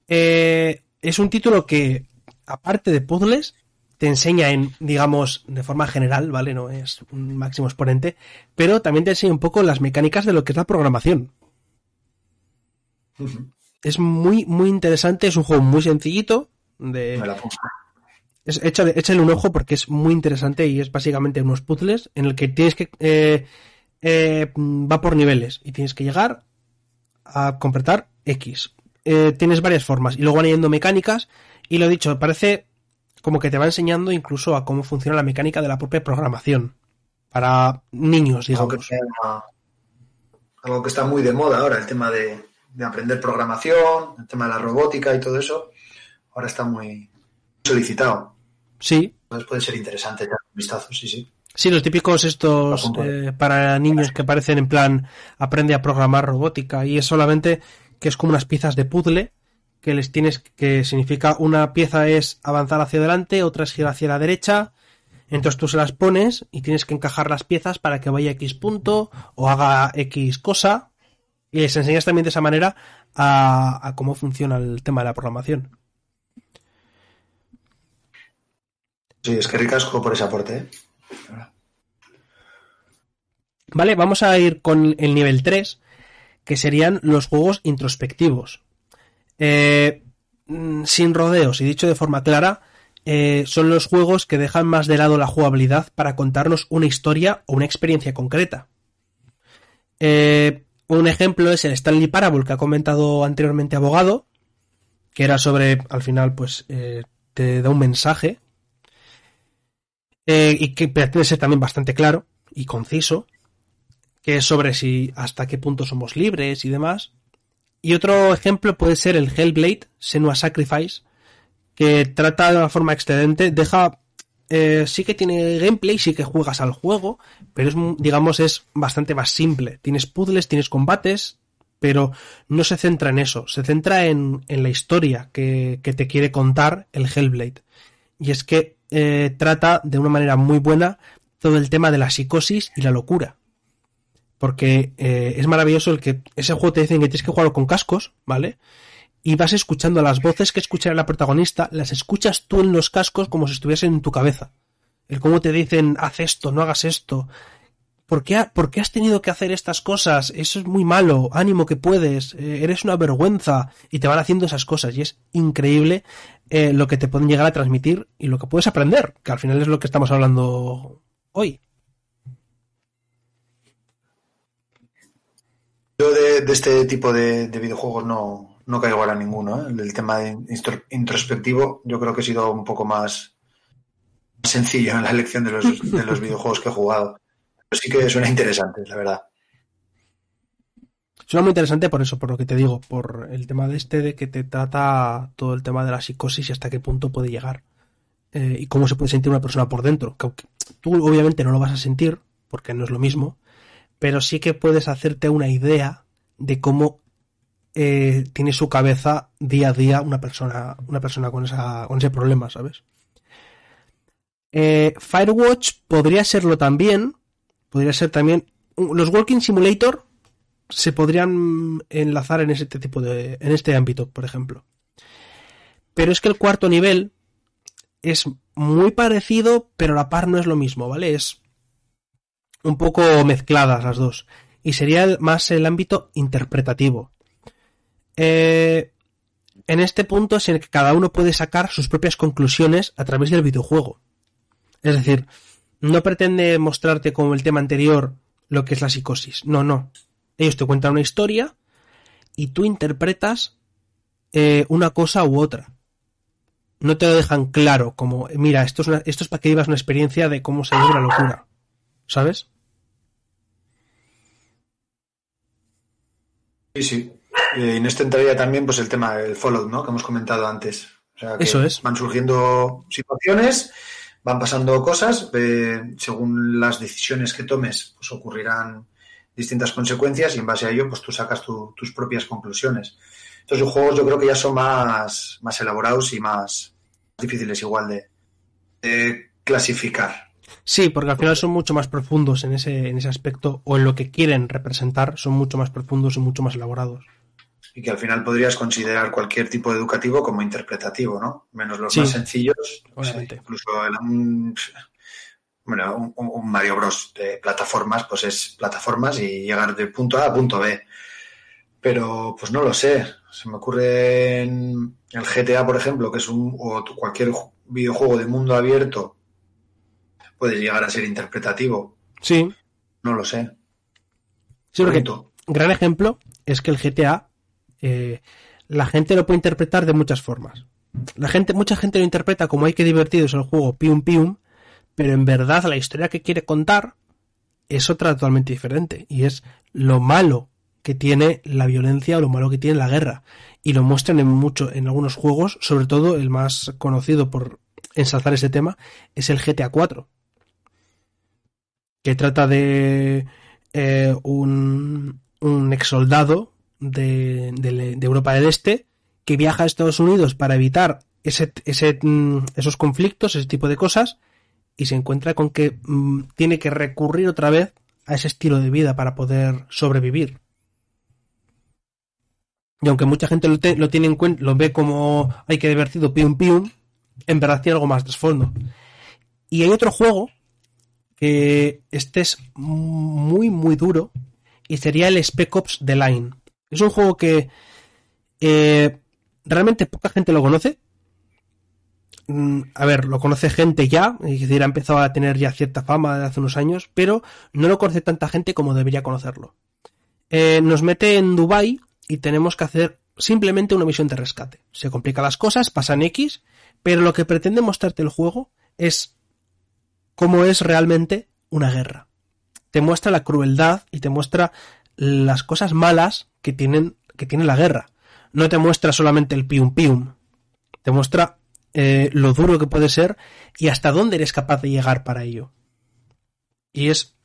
Eh, es un título que, aparte de puzzles, te enseña en, digamos, de forma general, ¿vale? No es un máximo exponente, pero también te enseña un poco las mecánicas de lo que es la programación. Es muy, muy interesante, es un juego muy sencillito, de, Me la. Es, échale, échale un ojo porque es muy interesante y es básicamente unos puzzles en el que tienes que... eh, eh, va por niveles y tienes que llegar a completar X. Eh, tienes varias formas y luego van yendo mecánicas y lo dicho, parece como que te va enseñando incluso a cómo funciona la mecánica de la propia programación para niños, Algo que, digamos. algo que está muy de moda ahora, el tema de, de aprender programación, el tema de la robótica y todo eso. Ahora está muy solicitado. Sí, Entonces puede ser interesante echar un vistazo, sí, sí. Sí, los típicos estos eh, para niños que parecen en plan aprende a programar robótica y es solamente que es como unas piezas de puzzle que les tienes que significa una pieza es avanzar hacia adelante, otra es girar hacia la derecha. Entonces tú se las pones y tienes que encajar las piezas para que vaya X punto o haga X cosa. Y les enseñas también de esa manera a, a cómo funciona el tema de la programación. Sí, es que ricasco por ese aporte. ¿eh? Vale, vamos a ir con el nivel 3, que serían los juegos introspectivos. Eh, mm, sin rodeos y dicho de forma clara, eh, son los juegos que dejan más de lado la jugabilidad para contarnos una historia o una experiencia concreta. Eh, un ejemplo es el Stanley Parable que ha comentado anteriormente Abogado, que era sobre, al final, pues eh, te da un mensaje eh, y que pretende ser también bastante claro y conciso, que es sobre si hasta qué punto somos libres y demás. Y otro ejemplo puede ser el Hellblade, Senua Sacrifice, que trata de una forma excelente, deja eh, sí que tiene gameplay, sí que juegas al juego, pero es, digamos, es bastante más simple. Tienes puzzles, tienes combates, pero no se centra en eso, se centra en, en la historia que, que, te quiere contar el Hellblade. Y es que eh, trata de una manera muy buena todo el tema de la psicosis y la locura. Porque eh, es maravilloso el que ese juego te dicen que tienes que jugarlo con cascos, ¿vale? Y vas escuchando las voces que escucha la protagonista, las escuchas tú en los cascos como si estuviesen en tu cabeza. El cómo te dicen, haz esto, no hagas esto. ¿Por qué, ¿Por qué has tenido que hacer estas cosas? Eso es muy malo, ánimo que puedes, eh, eres una vergüenza. Y te van haciendo esas cosas y es increíble eh, lo que te pueden llegar a transmitir y lo que puedes aprender, que al final es lo que estamos hablando hoy. Yo de, este tipo de videojuegos no, no caigo ahora ninguno. ¿eh? El tema de introspectivo, yo creo que he sido un poco más sencillo en la elección de los, de los videojuegos que he jugado. Pero sí que suena interesante, la verdad. Suena muy interesante por eso, por lo que te digo, por el tema de este, de que te trata todo el tema de la psicosis y hasta qué punto puede llegar. Eh, y cómo se puede sentir una persona por dentro. Que tú obviamente no lo vas a sentir, porque no es lo mismo, pero sí que puedes hacerte una idea de cómo eh, tiene su cabeza día a día una persona, una persona con, esa, con ese problema, ¿sabes? Eh, Firewatch podría serlo también. Podría ser también. Los Walking Simulator se podrían enlazar en este tipo de. en este ámbito, por ejemplo. Pero es que el cuarto nivel es muy parecido, pero la par no es lo mismo, ¿vale? Es un poco mezcladas las dos. Y sería más el ámbito interpretativo. Eh, en este punto es en el que cada uno puede sacar sus propias conclusiones a través del videojuego. Es decir, no pretende mostrarte como el tema anterior lo que es la psicosis. No, no. Ellos te cuentan una historia y tú interpretas eh, una cosa u otra. No te lo dejan claro, como, mira, esto es, una, esto es para que vivas una experiencia de cómo se vive la locura. ¿Sabes? Sí, sí. Y en esto entraría también pues el tema del follow, ¿no? Que hemos comentado antes. O sea, que Eso es. Van surgiendo situaciones, van pasando cosas, eh, según las decisiones que tomes, pues ocurrirán distintas consecuencias y en base a ello, pues tú sacas tu, tus propias conclusiones. Entonces, los juegos yo creo que ya son más, más elaborados y más difíciles igual de, de clasificar. Sí, porque al final son mucho más profundos en ese, en ese aspecto, o en lo que quieren representar, son mucho más profundos y mucho más elaborados. Y que al final podrías considerar cualquier tipo de educativo como interpretativo, ¿no? Menos los Sí. más sencillos. Obviamente. incluso el- un, bueno, un, un Mario Bros. de plataformas, pues es plataformas y llegar de punto A a punto B. Pero, pues no lo sé. Se me ocurre en el GTA, por ejemplo, que es un, o cualquier ju- videojuego de mundo abierto, puedes llegar a ser interpretativo. Sí, No lo sé. sí, porque gran ejemplo es que el GTA, eh, la gente lo puede interpretar de muchas formas. La gente, mucha gente lo interpreta como hay que divertido es el juego pium pium, pero en verdad la historia que quiere contar es otra totalmente diferente y es lo malo que tiene la violencia o lo malo que tiene la guerra y lo muestran en mucho en algunos juegos, sobre todo el más conocido por ensalzar ese tema es el GTA 4 que trata de eh, un, un ex soldado de, de, de Europa del Este que viaja a Estados Unidos para evitar ese, mm, esos conflictos, ese tipo de cosas, y se encuentra con que mm, tiene que recurrir otra vez a ese estilo de vida para poder sobrevivir. Y aunque mucha gente lo, tiene en cuenta, lo ve como hay que divertido, pium pium, en verdad tiene algo más trasfondo. Y hay otro juego que este es muy muy duro y sería el Spec Ops The Line. Es un juego que eh, realmente poca gente lo conoce. Mm, A ver, lo conoce gente ya, es decir, ha empezado a tener ya cierta fama de hace unos años, pero no lo conoce tanta gente como debería conocerlo. Eh, nos mete en Dubai y tenemos que hacer simplemente una misión de rescate. Se complican las cosas, pasan X, pero lo que pretende mostrarte el juego es cómo es realmente una guerra. Te muestra la crueldad y te muestra las cosas malas que tienen que tiene la guerra. No te muestra solamente el pium pium. Te muestra eh, lo duro que puede ser y hasta dónde eres capaz de llegar para ello. Y es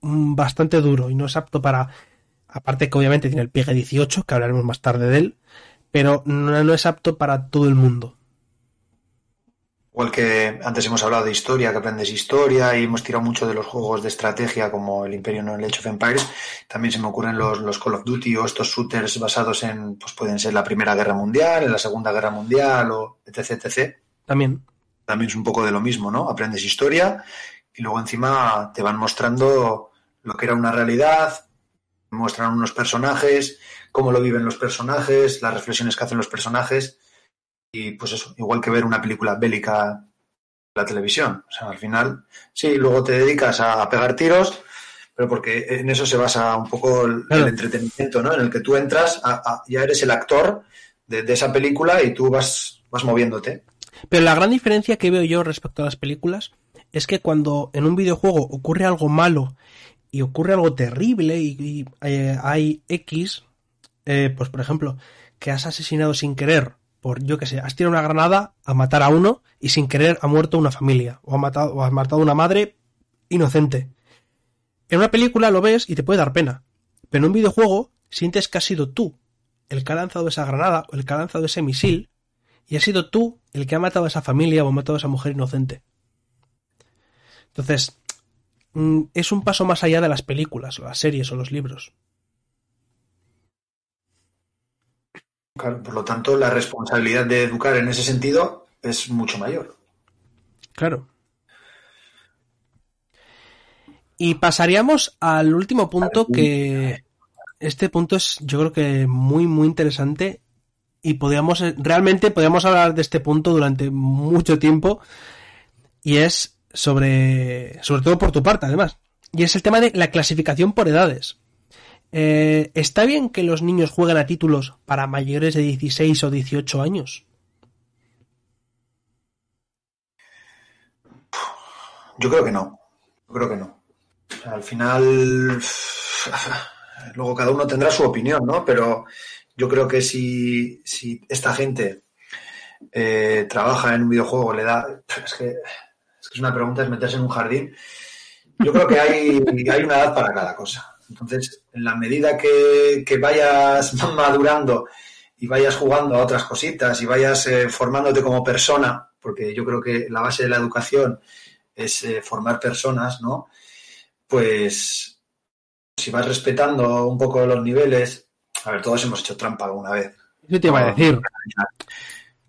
mm, bastante duro y no es apto para aparte que obviamente tiene el piegue 18, que hablaremos más tarde de él, pero no, no es apto para todo el mundo. Igual que antes hemos hablado de historia, que aprendes historia y hemos tirado mucho de los juegos de estrategia como el Imperio no el Age of Empires, también se me ocurren los, los Call of Duty o estos shooters basados en, pues pueden ser la Primera Guerra Mundial, en la Segunda Guerra Mundial o etc, etc. También. También es un poco de lo mismo, ¿no? Aprendes historia y luego encima te van mostrando lo que era una realidad, muestran unos personajes, cómo lo viven los personajes, las reflexiones que hacen los personajes y pues eso, igual que ver una película bélica en la televisión. O sea, al final, sí, luego te dedicas a, pegar tiros, pero porque en eso se basa un poco el, Claro. el entretenimiento, ¿no? En el que tú entras, a- a- ya eres el actor de, de esa película y tú vas, vas moviéndote. Pero la gran diferencia que veo yo respecto a las películas es que cuando en un videojuego ocurre algo malo y ocurre algo terrible y, y, eh, hay X, eh, pues por ejemplo, que has asesinado sin querer, por yo que sé, has tirado una granada a matar a uno y sin querer ha muerto una familia o, ha matado, o has matado a una madre inocente. En una película lo ves y te puede dar pena, pero en un videojuego sientes que has sido tú el que ha lanzado esa granada o el que ha lanzado ese misil y has sido tú el que ha matado a esa familia o ha matado a esa mujer inocente. Entonces, mm, es un paso más allá de las películas, o las series o los libros. Claro, por lo tanto, la responsabilidad de educar en ese sentido es mucho mayor. Claro. Y pasaríamos al último punto que este punto es yo creo que muy muy interesante y podríamos realmente podríamos hablar de este punto durante mucho tiempo y es sobre sobre todo por tu parte además y es el tema de la clasificación por edades. Eh, ¿Está bien que los niños jueguen a títulos para mayores de 16 o 18 años? Yo creo que no. Yo creo que no. Al final, luego cada uno tendrá su opinión, ¿no? Pero yo creo que si, si esta gente eh, trabaja en un videojuego, le da. Es que, es que es una pregunta, es meterse en un jardín. Yo creo que hay, hay una edad para cada cosa. Entonces, en la medida que, que vayas madurando y vayas jugando a otras cositas y vayas eh, formándote como persona, porque yo creo que la base de la educación es eh, formar personas, ¿no? Pues si vas respetando un poco los niveles, a ver, todos hemos hecho trampa alguna vez, Yo te iba a decir.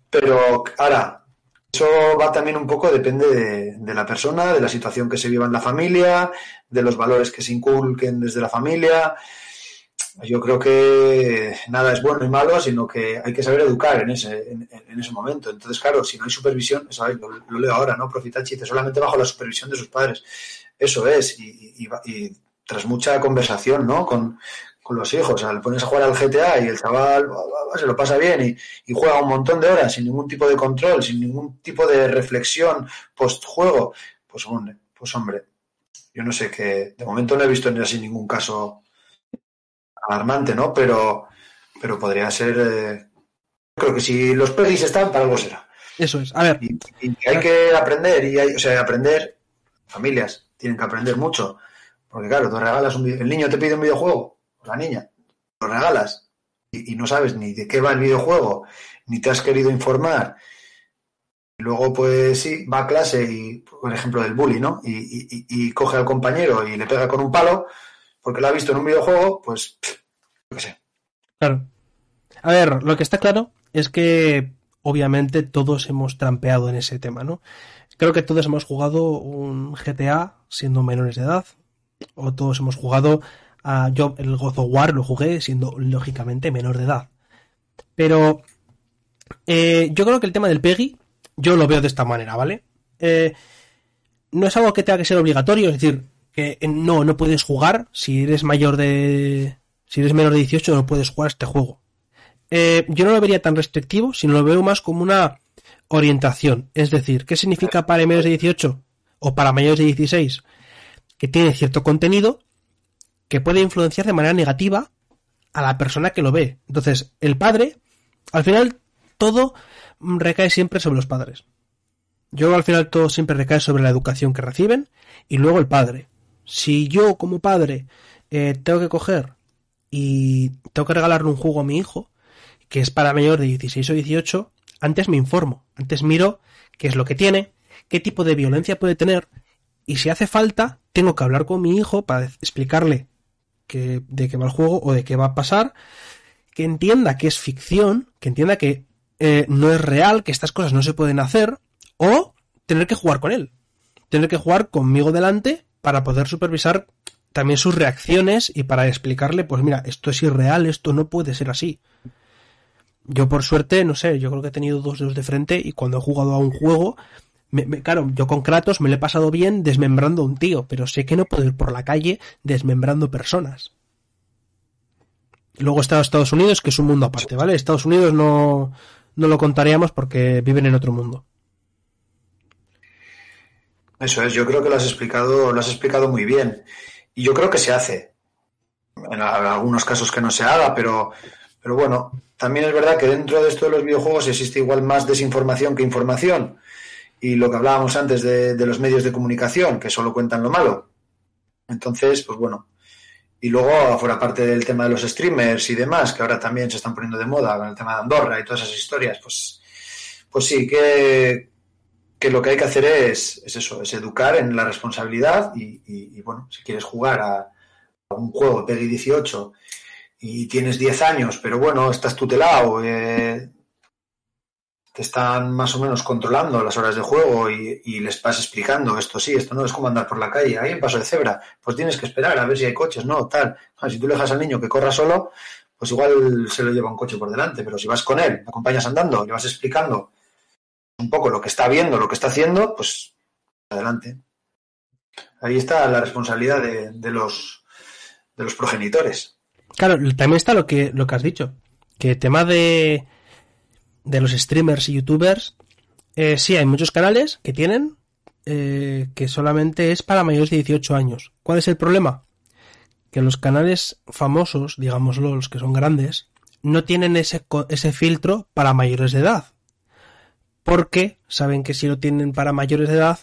pero ahora, eso va también un poco, depende de, la persona, de la situación que se viva en la familia, de los valores que se inculquen desde la familia. Yo creo que nada es bueno y malo, sino que hay que saber educar en ese, en, ese momento. Entonces, claro, si no hay supervisión, lo leo ahora, ¿no? Profitachi dice solamente bajo la supervisión de sus padres. Eso es, y, y, y tras mucha conversación, ¿no? Con, con, los hijos. O sea, le pones a jugar al GTA y el chaval se lo pasa bien y, y, juega un montón de horas sin ningún tipo de control, sin ningún tipo de reflexión post-juego. Pues hombre, pues hombre, yo no sé qué. De momento no he visto ni así ningún caso alarmante, ¿no? Pero, pero podría ser. Eh, creo que si los pelis están, para algo será. Eso es. A ver. Y, y hay que aprender, y hay, o sea, aprender. Familias tienen que aprender mucho. Porque claro, tú regalas un el niño te pide un videojuego, la niña, lo regalas, y, no sabes ni de qué va el videojuego, ni te has querido informar. Y luego, pues sí, va a clase y, por ejemplo, del bully, ¿no? Y, y- coge al compañero y le pega con un palo porque lo ha visto en un videojuego, pues, yo qué sé. Claro. A ver, lo que está claro es que obviamente todos hemos trampeado en ese tema, ¿no? Creo que todos hemos jugado un GTA siendo menores de edad. O todos hemos jugado Yo el God War lo jugué siendo lógicamente menor de edad. Pero. eh, yo creo que el tema del PEGI, yo lo veo de esta manera, ¿vale? Eh, no es algo que tenga que ser obligatorio, es decir, que no, no puedes jugar si eres mayor de. Si eres menor de 18 no puedes jugar este juego. Eh, yo no lo vería tan restrictivo, sino lo veo más como una orientación. Es decir, ¿qué significa para menores de 18 o para mayores de 16? Que tiene cierto contenido que puede influenciar de manera negativa a la persona que lo ve. Entonces, el padre, al final, todo recae siempre sobre los padres. Yo al final todo siempre recae sobre la educación que reciben y luego el padre. Si yo como padre eh, tengo que coger y tengo que regalarle un juego a mi hijo, que es para mayor de 16 o 18, antes me informo, antes miro qué es lo que tiene, qué tipo de violencia puede tener, y si hace falta, tengo que hablar con mi hijo para explicarle de qué va el juego o de qué va a pasar, que entienda que es ficción, que entienda que eh, no es real, que estas cosas no se pueden hacer, o tener que jugar con él, tener que jugar conmigo delante para poder supervisar también sus reacciones y para explicarle, pues mira, esto es irreal, esto no puede ser así. Yo por suerte, no sé, yo creo que he tenido dos dedos de frente y cuando he jugado a un juego, me- claro, yo con Kratos me lo he pasado bien desmembrando a un tío, pero sé que no puedo ir por la calle desmembrando personas. Luego está Estados Unidos, que es un mundo aparte, ¿vale? Estados Unidos no, no lo contaríamos porque viven en otro mundo. Eso es, yo creo que lo has explicado, lo has explicado muy bien. Y yo creo que se hace. En algunos casos que no se haga, pero, pero bueno, también es verdad que dentro de esto de los videojuegos existe igual más desinformación que información. Y lo que hablábamos antes de, de los medios de comunicación, que solo cuentan lo malo. Entonces, pues bueno. Y luego, fuera parte del tema de los streamers y demás, que ahora también se están poniendo de moda con el tema de Andorra y todas esas historias, pues, pues sí, que, que lo que hay que hacer es, es eso, es educar en la responsabilidad y, y- bueno, si quieres jugar a, a un juego PEGI 18 y tienes 10 años, pero bueno, estás tutelado, eh, están más o menos controlando las horas de juego y, les vas explicando esto sí, esto no, es como andar por la calle, hay un paso de cebra, pues tienes que esperar a ver si hay coches, no, tal. Ah, Si tú le dejas al niño que corra solo, pues igual se lo lleva un coche por delante, pero si vas con él, acompañas andando, le vas explicando un poco lo que está viendo, lo que está haciendo, pues adelante. Ahí está la responsabilidad de, de los, de los progenitores. Claro, también está lo que, lo que has dicho. Que tema de, de los streamers y youtubers, eh, sí, hay muchos canales que tienen eh, que solamente es para mayores de 18 años. ¿Cuál es el problema? Que los canales famosos, digámoslo, los que son grandes, no tienen ese, ese filtro para mayores de edad. Porque saben que si lo tienen para mayores de edad,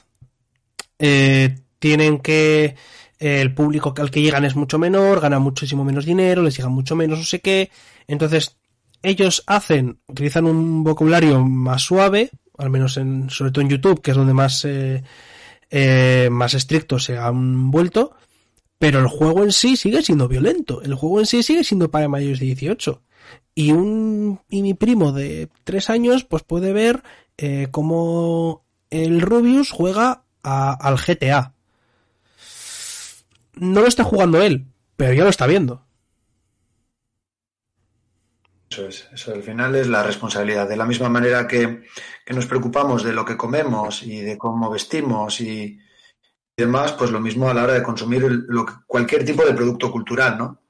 eh, tienen que eh, el público al que llegan es mucho menor, ganan muchísimo menos dinero, les llega mucho menos no sé qué. Entonces, ellos hacen, utilizan un vocabulario más suave, al menos en, sobre todo en YouTube, que es donde más, eh, eh, más estrictos se han vuelto, pero el juego en sí sigue siendo violento. El juego en sí sigue siendo para mayores de 18. Y un, y mi primo de 3 años, pues puede ver eh, cómo el Rubius juega a- al GTA. No lo está jugando él, pero ya lo está viendo. Eso es, eso al final es la responsabilidad. De la misma manera que, que nos preocupamos de lo que comemos y de cómo vestimos y demás, pues lo mismo a la hora de consumir el- lo que- cualquier tipo de producto cultural, ¿no?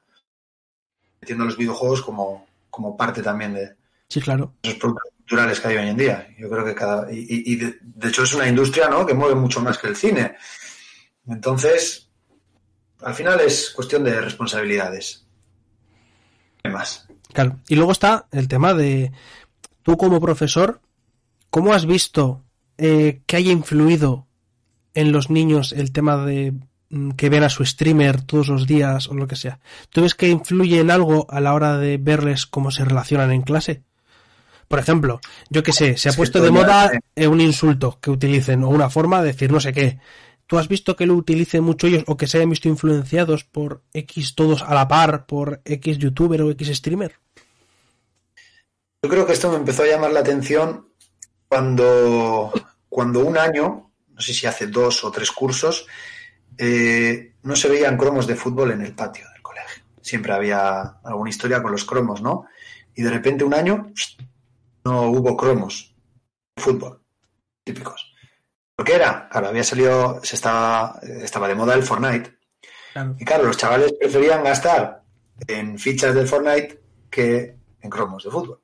Entiendo los videojuegos como, como parte también de Sí, claro. esos productos culturales que hay hoy en día. Yo creo que cada. Y, y- y de, de hecho es una industria, ¿no? Que mueve mucho más que el cine. Entonces, al final es cuestión de responsabilidades. ¿Qué más? Claro. Y luego está el tema de tú como profesor, ¿cómo has visto eh, que haya influido en los niños el tema de mm, que ven a su streamer todos los días o lo que sea? ¿Tú ves que influye en algo a la hora de verles cómo se relacionan en clase? Por ejemplo, yo que sé, se ha puesto esto de moda eh, un insulto que utilicen o una forma de decir no sé qué. ¿Tú has visto que lo utilicen mucho ellos o que se hayan visto influenciados por X todos a la par, por X youtuber o X streamer? Yo creo que esto me empezó a llamar la atención cuando, cuando un año, no sé si hace dos o tres cursos, eh, no se veían cromos de fútbol en el patio del colegio. Siempre había alguna historia con los cromos, ¿no? Y de repente un año no hubo cromos de fútbol típicos. ¿Por qué era? Claro, había salido, se estaba, estaba de moda el Fortnite. Claro. Y claro, los chavales preferían gastar en fichas del Fortnite que en cromos de fútbol.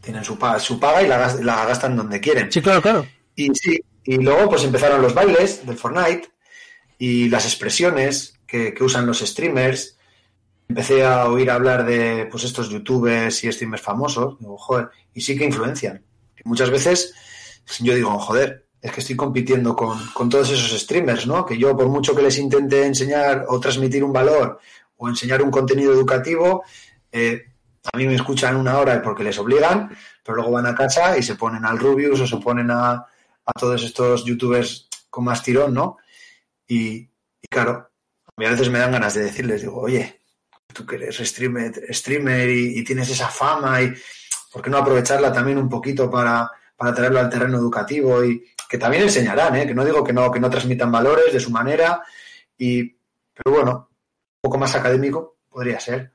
Tienen su paga, su paga y la, la gastan donde quieren. Sí, claro, claro. Y sí, y luego pues empezaron los bailes del Fortnite y las expresiones que, que usan los streamers. Empecé a oír hablar de pues estos youtubers y streamers famosos. Digo, joder, y sí que influencian. Y muchas veces yo digo, joder, es que estoy compitiendo con, con todos esos streamers, ¿no? Que yo, por mucho que les intente enseñar o transmitir un valor o enseñar un contenido educativo, eh, a mí me escuchan una hora porque les obligan, pero luego van a casa y se ponen al Rubius o se ponen a, a todos estos youtubers con más tirón, ¿no? Y, y claro, a mí a veces me dan ganas de decirles, digo, oye, tú que eres streamer, streamer y, tienes esa fama, y ¿por qué no aprovecharla también un poquito para, para traerlo al terreno educativo? Y que también enseñarán, ¿eh? que no digo que no, que no transmitan valores de su manera, y, pero bueno, un poco más académico podría ser.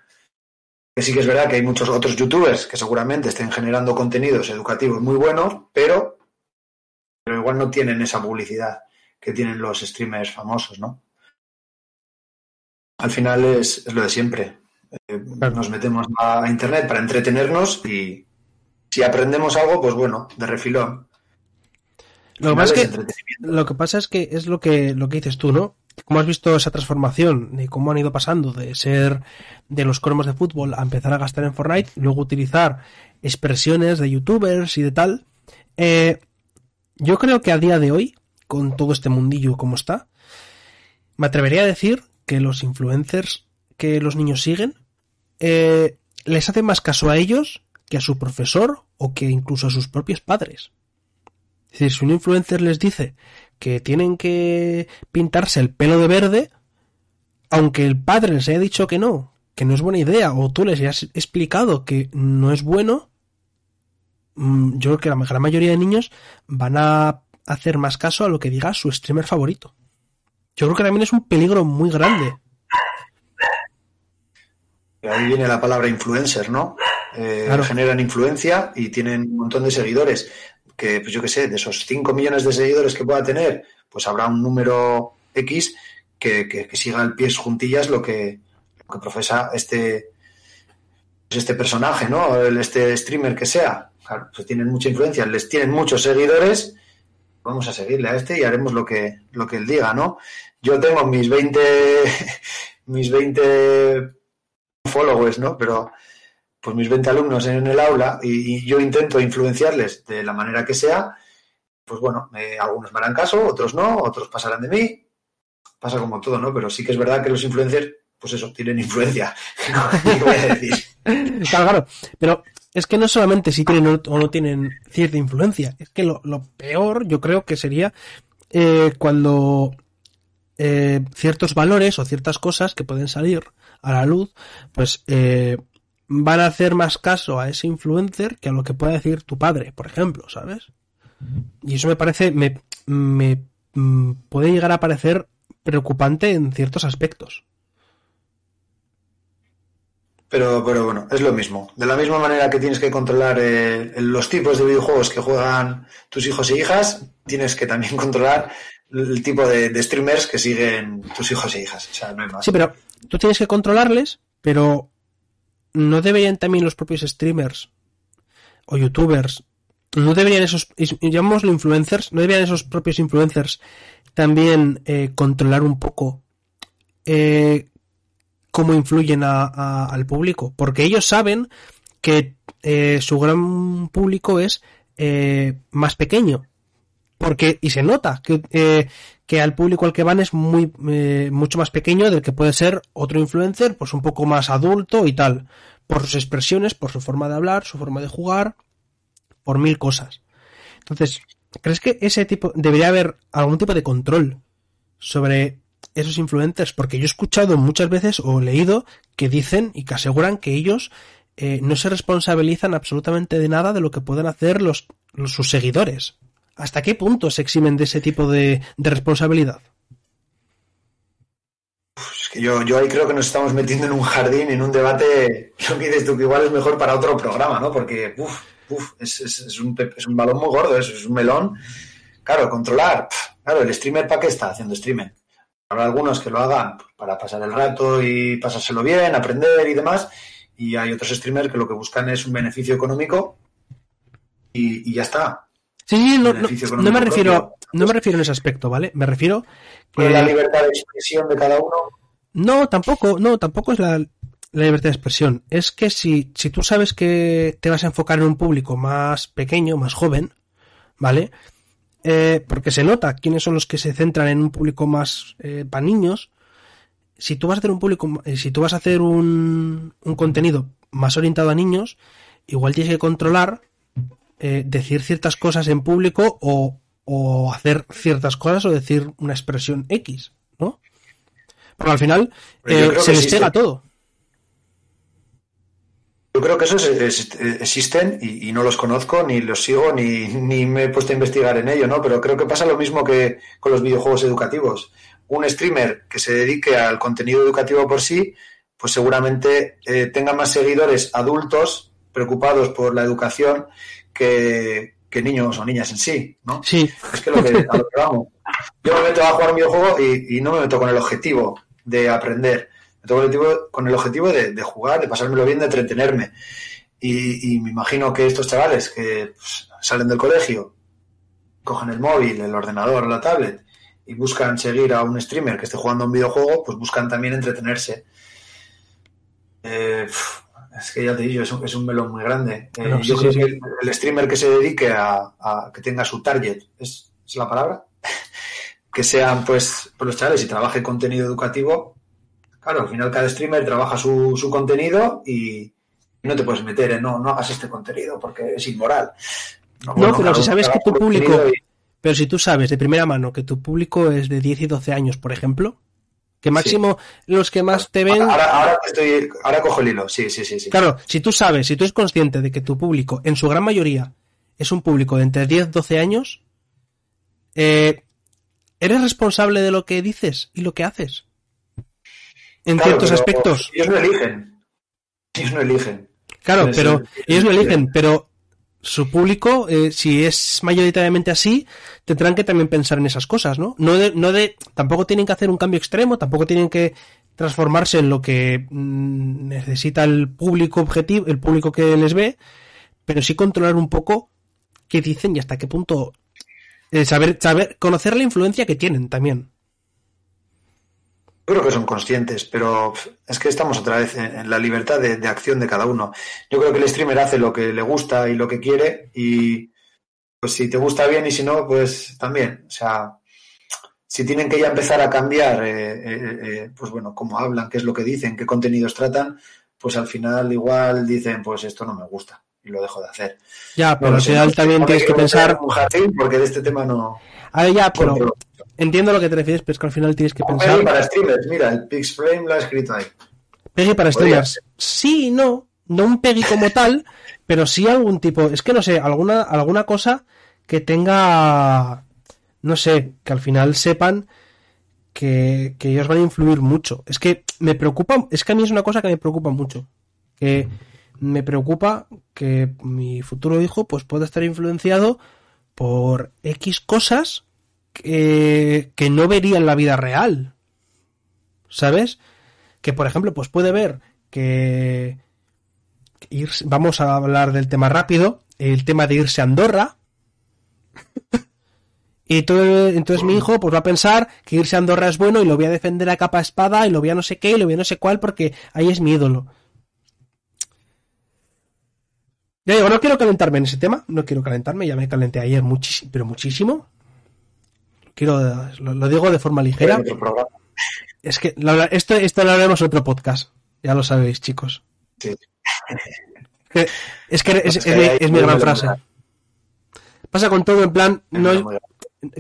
Que sí que es verdad que hay muchos otros youtubers que seguramente estén generando contenidos educativos muy buenos, pero, pero igual no tienen esa publicidad que tienen los streamers famosos, ¿no? Al final es, es lo de siempre. Eh, Claro. Nos metemos a internet para entretenernos y si aprendemos algo, pues bueno, de refilón. Lo que pasa es que. Lo que pasa es que es lo que, lo que dices tú, ¿no? ¿Cómo has visto esa transformación de cómo han ido pasando de ser de los cromos de fútbol a empezar a gastar en Fortnite, luego utilizar expresiones de youtubers y de tal? Eh, yo creo que a día de hoy, con todo este mundillo como está, me atrevería a decir que los influencers que los niños siguen eh, les hacen más caso a ellos que a su profesor o que incluso a sus propios padres. Es decir, si un influencer les dice que tienen que pintarse el pelo de verde, aunque el padre les haya dicho que no, que no es buena idea, o tú les hayas explicado que no es bueno, mm, yo creo que la gran mayoría de niños van a hacer más caso a lo que diga su streamer favorito. Yo creo que también es un peligro muy grande. Ahí viene la palabra influencer, ¿no? Eh, Claro. Generan influencia y tienen un montón de seguidores. Que, pues yo qué sé, de esos 5 millones de seguidores que pueda tener, pues habrá un número X que, que, siga al pies juntillas lo que, lo que profesa este, pues este personaje, ¿no? El, este streamer que sea. Claro, pues tienen mucha influencia, les tienen muchos seguidores. Vamos a seguirle a este y haremos lo que, lo que él diga, ¿no? Yo tengo mis 20, mis 20 followers, ¿no? Pero pues mis 20 alumnos en el aula y, yo intento influenciarles de la manera que sea, pues bueno, eh, algunos me harán caso, otros no, otros pasarán de mí, pasa como todo, ¿no? Pero sí que es verdad que los influencers, pues eso, tienen influencia. ¿Qué voy? Claro, claro. Pero es que no solamente si tienen o no tienen cierta influencia, es que lo, peor yo creo que sería eh, cuando eh, ciertos valores o ciertas cosas que pueden salir a la luz, pues van a hacer más caso a ese influencer que a lo que pueda decir tu padre, por ejemplo, ¿sabes? Y eso me parece, me, me mm, puede llegar a parecer preocupante en ciertos aspectos. Pero, pero bueno, es lo mismo. De la misma manera que tienes que controlar eh, los tipos de videojuegos que juegan tus hijos e hijas, tienes que también controlar el tipo de, de streamers que siguen tus hijos e hijas. O sea, no hay más. Sí, pero tú tienes que controlarles, pero ¿no deberían también los propios streamers o youtubers, no deberían esos, llamémoslo influencers, no deberían esos propios influencers también eh, controlar un poco eh, cómo influyen a- al público? Porque ellos saben que eh, su gran público es eh, más pequeño. Porque, y se nota que, eh, que al público al que van es muy, eh, mucho más pequeño del que puede ser otro influencer, pues un poco más adulto y tal. por sus expresiones, por su forma de hablar, su forma de jugar, por mil cosas. Entonces, ¿crees que ese tipo debería haber algún tipo de control sobre esos influencers? Porque yo he escuchado muchas veces o leído que dicen y que aseguran que ellos eh, no se responsabilizan absolutamente de nada de lo que pueden hacer los, los- sus seguidores. ¿Hasta qué punto se eximen de ese tipo de, responsabilidad? Es que yo, yo ahí creo que nos estamos metiendo en un jardín, en un debate, lo que dices tú, que igual es mejor para otro programa, ¿no? Porque, es, un, es un balón muy gordo, es un melón. Claro, controlar. Claro, el streamer, ¿para qué está haciendo streaming? Habrá algunos que lo hagan para pasar el rato y pasárselo bien, aprender y demás. Y hay otros streamers que lo que buscan es un beneficio económico y ya está. Sí, sí, no, no, no me refiero, propio. no me refiero en ese aspecto, ¿vale? Me refiero que- la libertad de expresión de cada uno. No, tampoco, no, tampoco es la, la libertad de expresión. Es que si, si tú sabes que te vas a enfocar en un público más pequeño, más joven, ¿vale? Eh, porque se nota quiénes son los que se centran en un público más eh, para niños. Si tú vas a hacer un público, eh, si tú vas a hacer un, un contenido más orientado a niños, igual tienes que controlar eh, decir ciertas cosas en público o, o hacer ciertas cosas o decir una expresión X, ¿no? Porque al final eh, se les pega existe. todo. Yo creo que esos es- es- existen y, y no los conozco, ni los sigo, ni, ni me he puesto a investigar en ello, ¿no? Pero creo que pasa lo mismo que con los videojuegos educativos. Un streamer que se dedique al contenido educativo por sí, pues seguramente eh, tenga más seguidores adultos preocupados por la educación que, que niños o niñas en sí, ¿no? Sí, Es que, lo que a lo que vamos. Yo me meto a jugar un videojuego y, y no me meto con el objetivo de aprender. Me meto con el objetivo, con el objetivo de, de jugar, de pasármelo bien, de entretenerme. Y, y me imagino que estos chavales que pues, salen del colegio, cogen el móvil, el ordenador la tablet y buscan seguir a un streamer que esté jugando un videojuego, pues buscan también entretenerse. Eh, es que ya te digo, es un, es un melón muy grande. Eh, No, yo sí, creo sí. que el, el streamer que se dedique a, a que tenga su target, ¿es, es la palabra? que sean pues, pues los chavales y trabaje contenido educativo. Claro, al final cada streamer trabaja su, su contenido y no te puedes meter en no, no hagas este contenido porque es inmoral. No, pero si sabes que tu público- y- pero si tú sabes de primera mano que tu público es de 10 y 12 años, por ejemplo, que máximo los que más te ven... Ahora, estoy, ahora cojo el hilo, sí, sí, sí, sí. Claro, si tú sabes, si tú eres consciente de que tu público, en su gran mayoría, es un público de entre 10 y 12 años, eh, ¿eres responsable de lo que dices y lo que haces? En Claro, ciertos aspectos. Ellos no eligen. Ellos no eligen. Claro, pero ellos lo eligen, pero su público, eh, si es mayoritariamente así, tendrán que también pensar en esas cosas, ¿no? No de, no de, tampoco tienen que hacer un cambio extremo, tampoco tienen que transformarse en lo que mm, necesita el público objetivo, el público que les ve, pero sí controlar un poco qué dicen y hasta qué punto eh, saber, saber, conocer la influencia que tienen también. Yo creo que son conscientes, pero es que estamos otra vez en, la libertad de, de acción de cada uno. Yo creo que el streamer hace lo que le gusta y lo que quiere y pues si te gusta bien y si no, pues también. O sea, si tienen que ya empezar a cambiar, eh, eh, eh, pues bueno, cómo hablan, qué es lo que dicen, qué contenidos tratan, pues al final igual dicen, pues esto no me gusta y lo dejo de hacer. Ya, pero al final también tienes que pensar, en un jardín porque de este tema no... a ver, ya, pero entiendo lo que te refieres, pero es que al final tienes que pensar. para streamers, mira, el Pixflame lo ha escrito ahí. Peggy para streamers. Sí, y no. No un Peggy como tal, pero sí algún tipo. Es que no sé, alguna, alguna cosa que tenga. No sé, que al final sepan que, que ellos van a influir mucho. Es que me preocupa, es que a mí es una cosa que me preocupa mucho. Que me preocupa que mi futuro hijo pues pueda estar influenciado por X cosas que, no vería en la vida real. ¿Sabes? que por ejemplo pues puede ver que irse- vamos a hablar del tema rápido el tema de irse a Andorra y todo, entonces mi hijo pues va a pensar que irse a Andorra es bueno y lo voy a defender a capa espada y lo voy a no sé qué y lo voy a no sé cuál porque ahí es mi ídolo ya digo no quiero calentarme en ese tema no quiero calentarme ya me calenté ayer muchísimo pero muchísimo quiero lo, lo digo de forma ligera programa. es que habla- esto, esto lo haremos en otro podcast. Ya lo sabéis, chicos. Sí. Es que es, Es es que mi, es gran frase. Pasa con todo en plan, no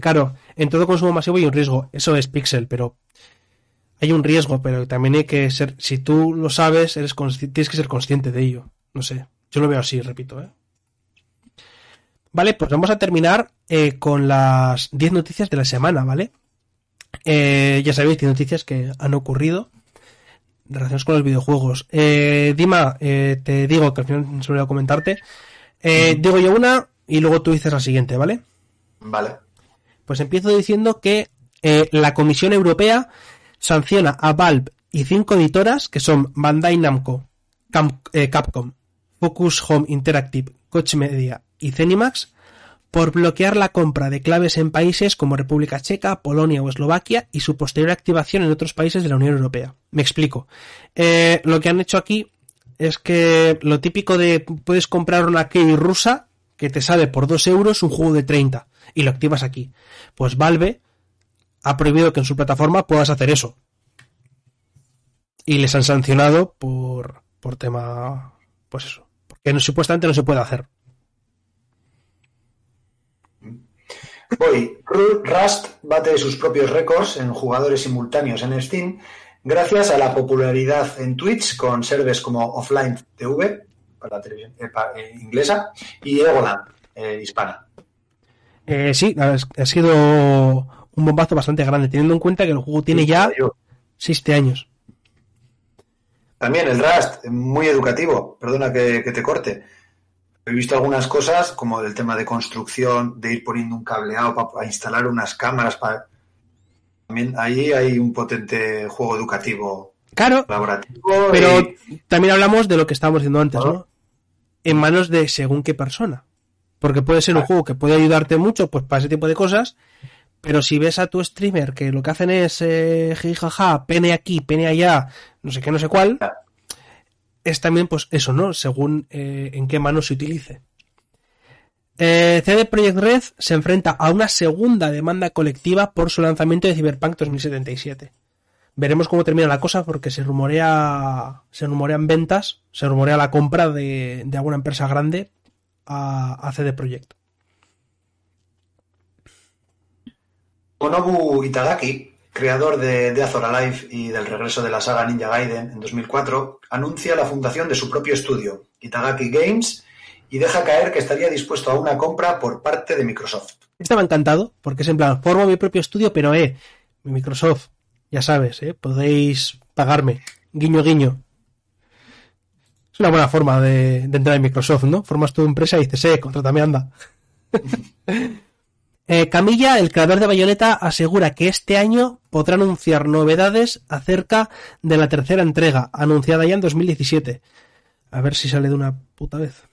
claro, en todo consumo masivo hay un riesgo, eso es Pixel, pero hay un riesgo, pero también hay que ser, si tú lo sabes, eres tienes que ser consciente de ello. No sé, yo lo veo así, repito, ¿eh? Vale, pues vamos a terminar eh, con las 10 noticias de la semana, ¿vale? Eh, ya sabéis, 10 noticias que han ocurrido relacionadas con los videojuegos. Eh, Dima, eh, te digo que al final se me olvidó comentarte. Eh, Digo yo una y luego tú dices la siguiente, ¿vale? Vale. Pues empiezo diciendo que eh, la Comisión Europea sanciona a Valve y cinco editoras que son Bandai Namco, Cam- Capcom, Focus Home Interactive, Koch Media y Zenimax por bloquear la compra de claves en países como República Checa, Polonia o Eslovaquia y su posterior activación en otros países de la Unión Europea. Me explico. Eh, lo que han hecho aquí es que lo típico de puedes comprar una key rusa que te sale por 2 euros un juego de 30 y lo activas aquí. Pues Valve ha prohibido que en su plataforma puedas hacer eso. Y les han sancionado por, por tema, pues eso, no, supuestamente no se puede hacer. Voy. Ru- Rust bate sus propios récords en jugadores simultáneos en Steam gracias a la popularidad en Twitch con servers como Offline TV para la televisión eh, eh, inglesa y Egoland eh, hispana. Eh, sí, ha, sido un bombazo bastante grande, teniendo en cuenta que el juego tiene ya Yo. 6 años. También el Rust, muy educativo, perdona que, que te corte. He visto algunas cosas como el tema de construcción, de ir poniendo un cableado para, instalar unas cámaras. Para... También ahí hay un potente juego educativo Claro, colaborativo. pero y- también hablamos de lo que estábamos diciendo antes. ¿no? En manos de según qué persona. Porque puede ser un juego que puede ayudarte mucho pues para ese tipo de cosas, pero si ves a tu streamer que lo que hacen es eh, jijaja, pene aquí, pene allá, no sé qué, no sé cuál, es también pues eso, ¿no? Según eh, en qué mano se utilice. Eh, CD Projekt Red se enfrenta a una segunda demanda colectiva por su lanzamiento de Cyberpunk 2077. Veremos cómo termina la cosa porque se rumorea, se rumorean ventas, se rumorea la compra de, de alguna empresa grande a, a CD Projekt. Konobu Itagaki, creador de Death or Alive y del regreso de la saga Ninja Gaiden en 2004, anuncia la fundación de su propio estudio, Itagaki Games, y deja caer que estaría dispuesto a una compra por parte de Microsoft. Estaba encantado porque es en plan, formo mi propio estudio, pero eh, mi Microsoft, ya sabes, eh, podéis pagarme. Guiño, guiño. Es una buena forma de, de entrar en Microsoft, ¿no? Formas tu empresa y dices, eh, contrátame, anda. Eh, Camilla, el creador de Bayonetta, asegura que este año podrá anunciar novedades acerca de la tercera entrega, anunciada ya en 2017. A ver si sale de una puta vez.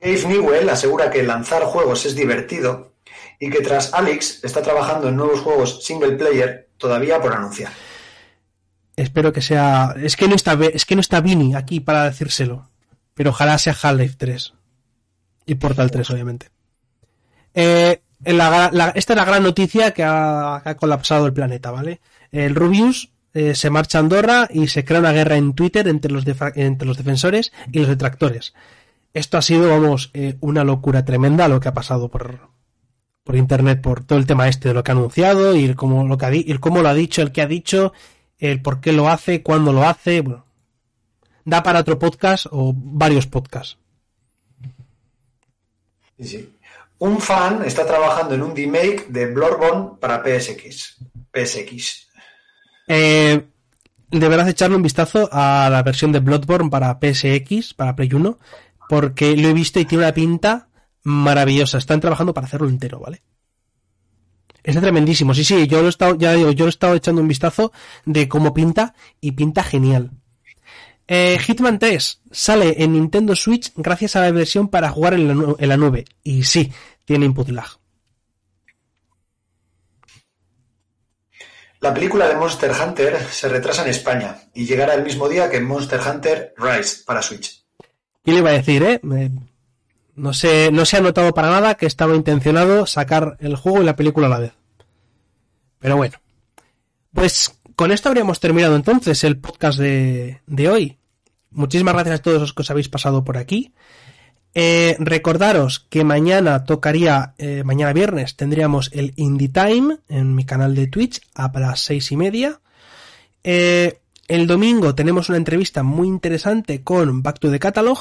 Dave Newell asegura que lanzar juegos es divertido y que tras Alex está trabajando en nuevos juegos single player todavía por anunciar. Espero que sea. Es que no está, es que no está Vini aquí para decírselo. Pero ojalá sea Half-Life 3. Y Portal 3, obviamente. Eh, esta es la gran noticia que ha, colapsado el planeta, ¿vale? El Rubius eh, se marcha a Andorra y se crea una guerra en Twitter entre los, defensores y los detractores. Esto ha sido, vamos, eh, una locura tremenda lo que ha pasado por, internet, por todo el tema este de lo que ha anunciado y el cómo lo, ha dicho, el que ha dicho, el por qué lo hace, cuándo lo hace. Da para otro podcast o varios podcasts. Sí. Un fan está trabajando en un remake de Bloodborne para PSX. PSX. Eh, deberás echarle un vistazo a la versión de Bloodborne para PSX, para Play 1, porque lo he visto y tiene una pinta maravillosa. Están trabajando para hacerlo entero, ¿vale? Está tremendísimo. Sí, sí, yo lo he estado, ya digo, yo lo he estado echando un vistazo de cómo pinta y pinta genial. Eh, Hitman 3 sale en Nintendo Switch gracias a la versión para jugar en la, nu- en la nube. Y sí, tiene input lag. La película de Monster Hunter se retrasa en España y llegará el mismo día que Monster Hunter Rise para Switch. ¿Qué le iba a decir, eh? Eh, No se, no se ha notado para nada que estaba intencionado sacar el juego y la película a la vez. Pero bueno. Pues con esto habríamos terminado entonces el podcast de, de hoy. Muchísimas gracias a todos los que os habéis pasado por aquí. Eh, recordaros que mañana tocaría, eh, mañana viernes tendríamos el Indie Time en mi canal de Twitch a las seis y media. Eh, el domingo tenemos una entrevista muy interesante con Back to the Catalog.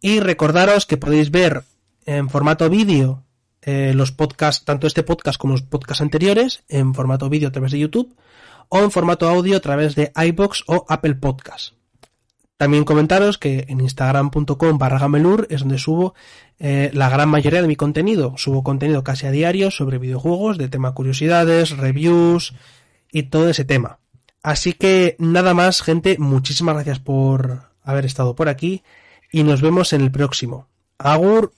Y recordaros que podéis ver en formato vídeo los podcasts, tanto este podcast como los podcasts anteriores, en formato vídeo a través de YouTube o en formato audio a través de iBox o Apple Podcasts. También comentaros que en instagram.com barra gamelur es donde subo eh, la gran mayoría de mi contenido. Subo contenido casi a diario sobre videojuegos, de tema curiosidades, reviews y todo ese tema. Así que nada más, gente, muchísimas gracias por haber estado por aquí y nos vemos en el próximo. Agur.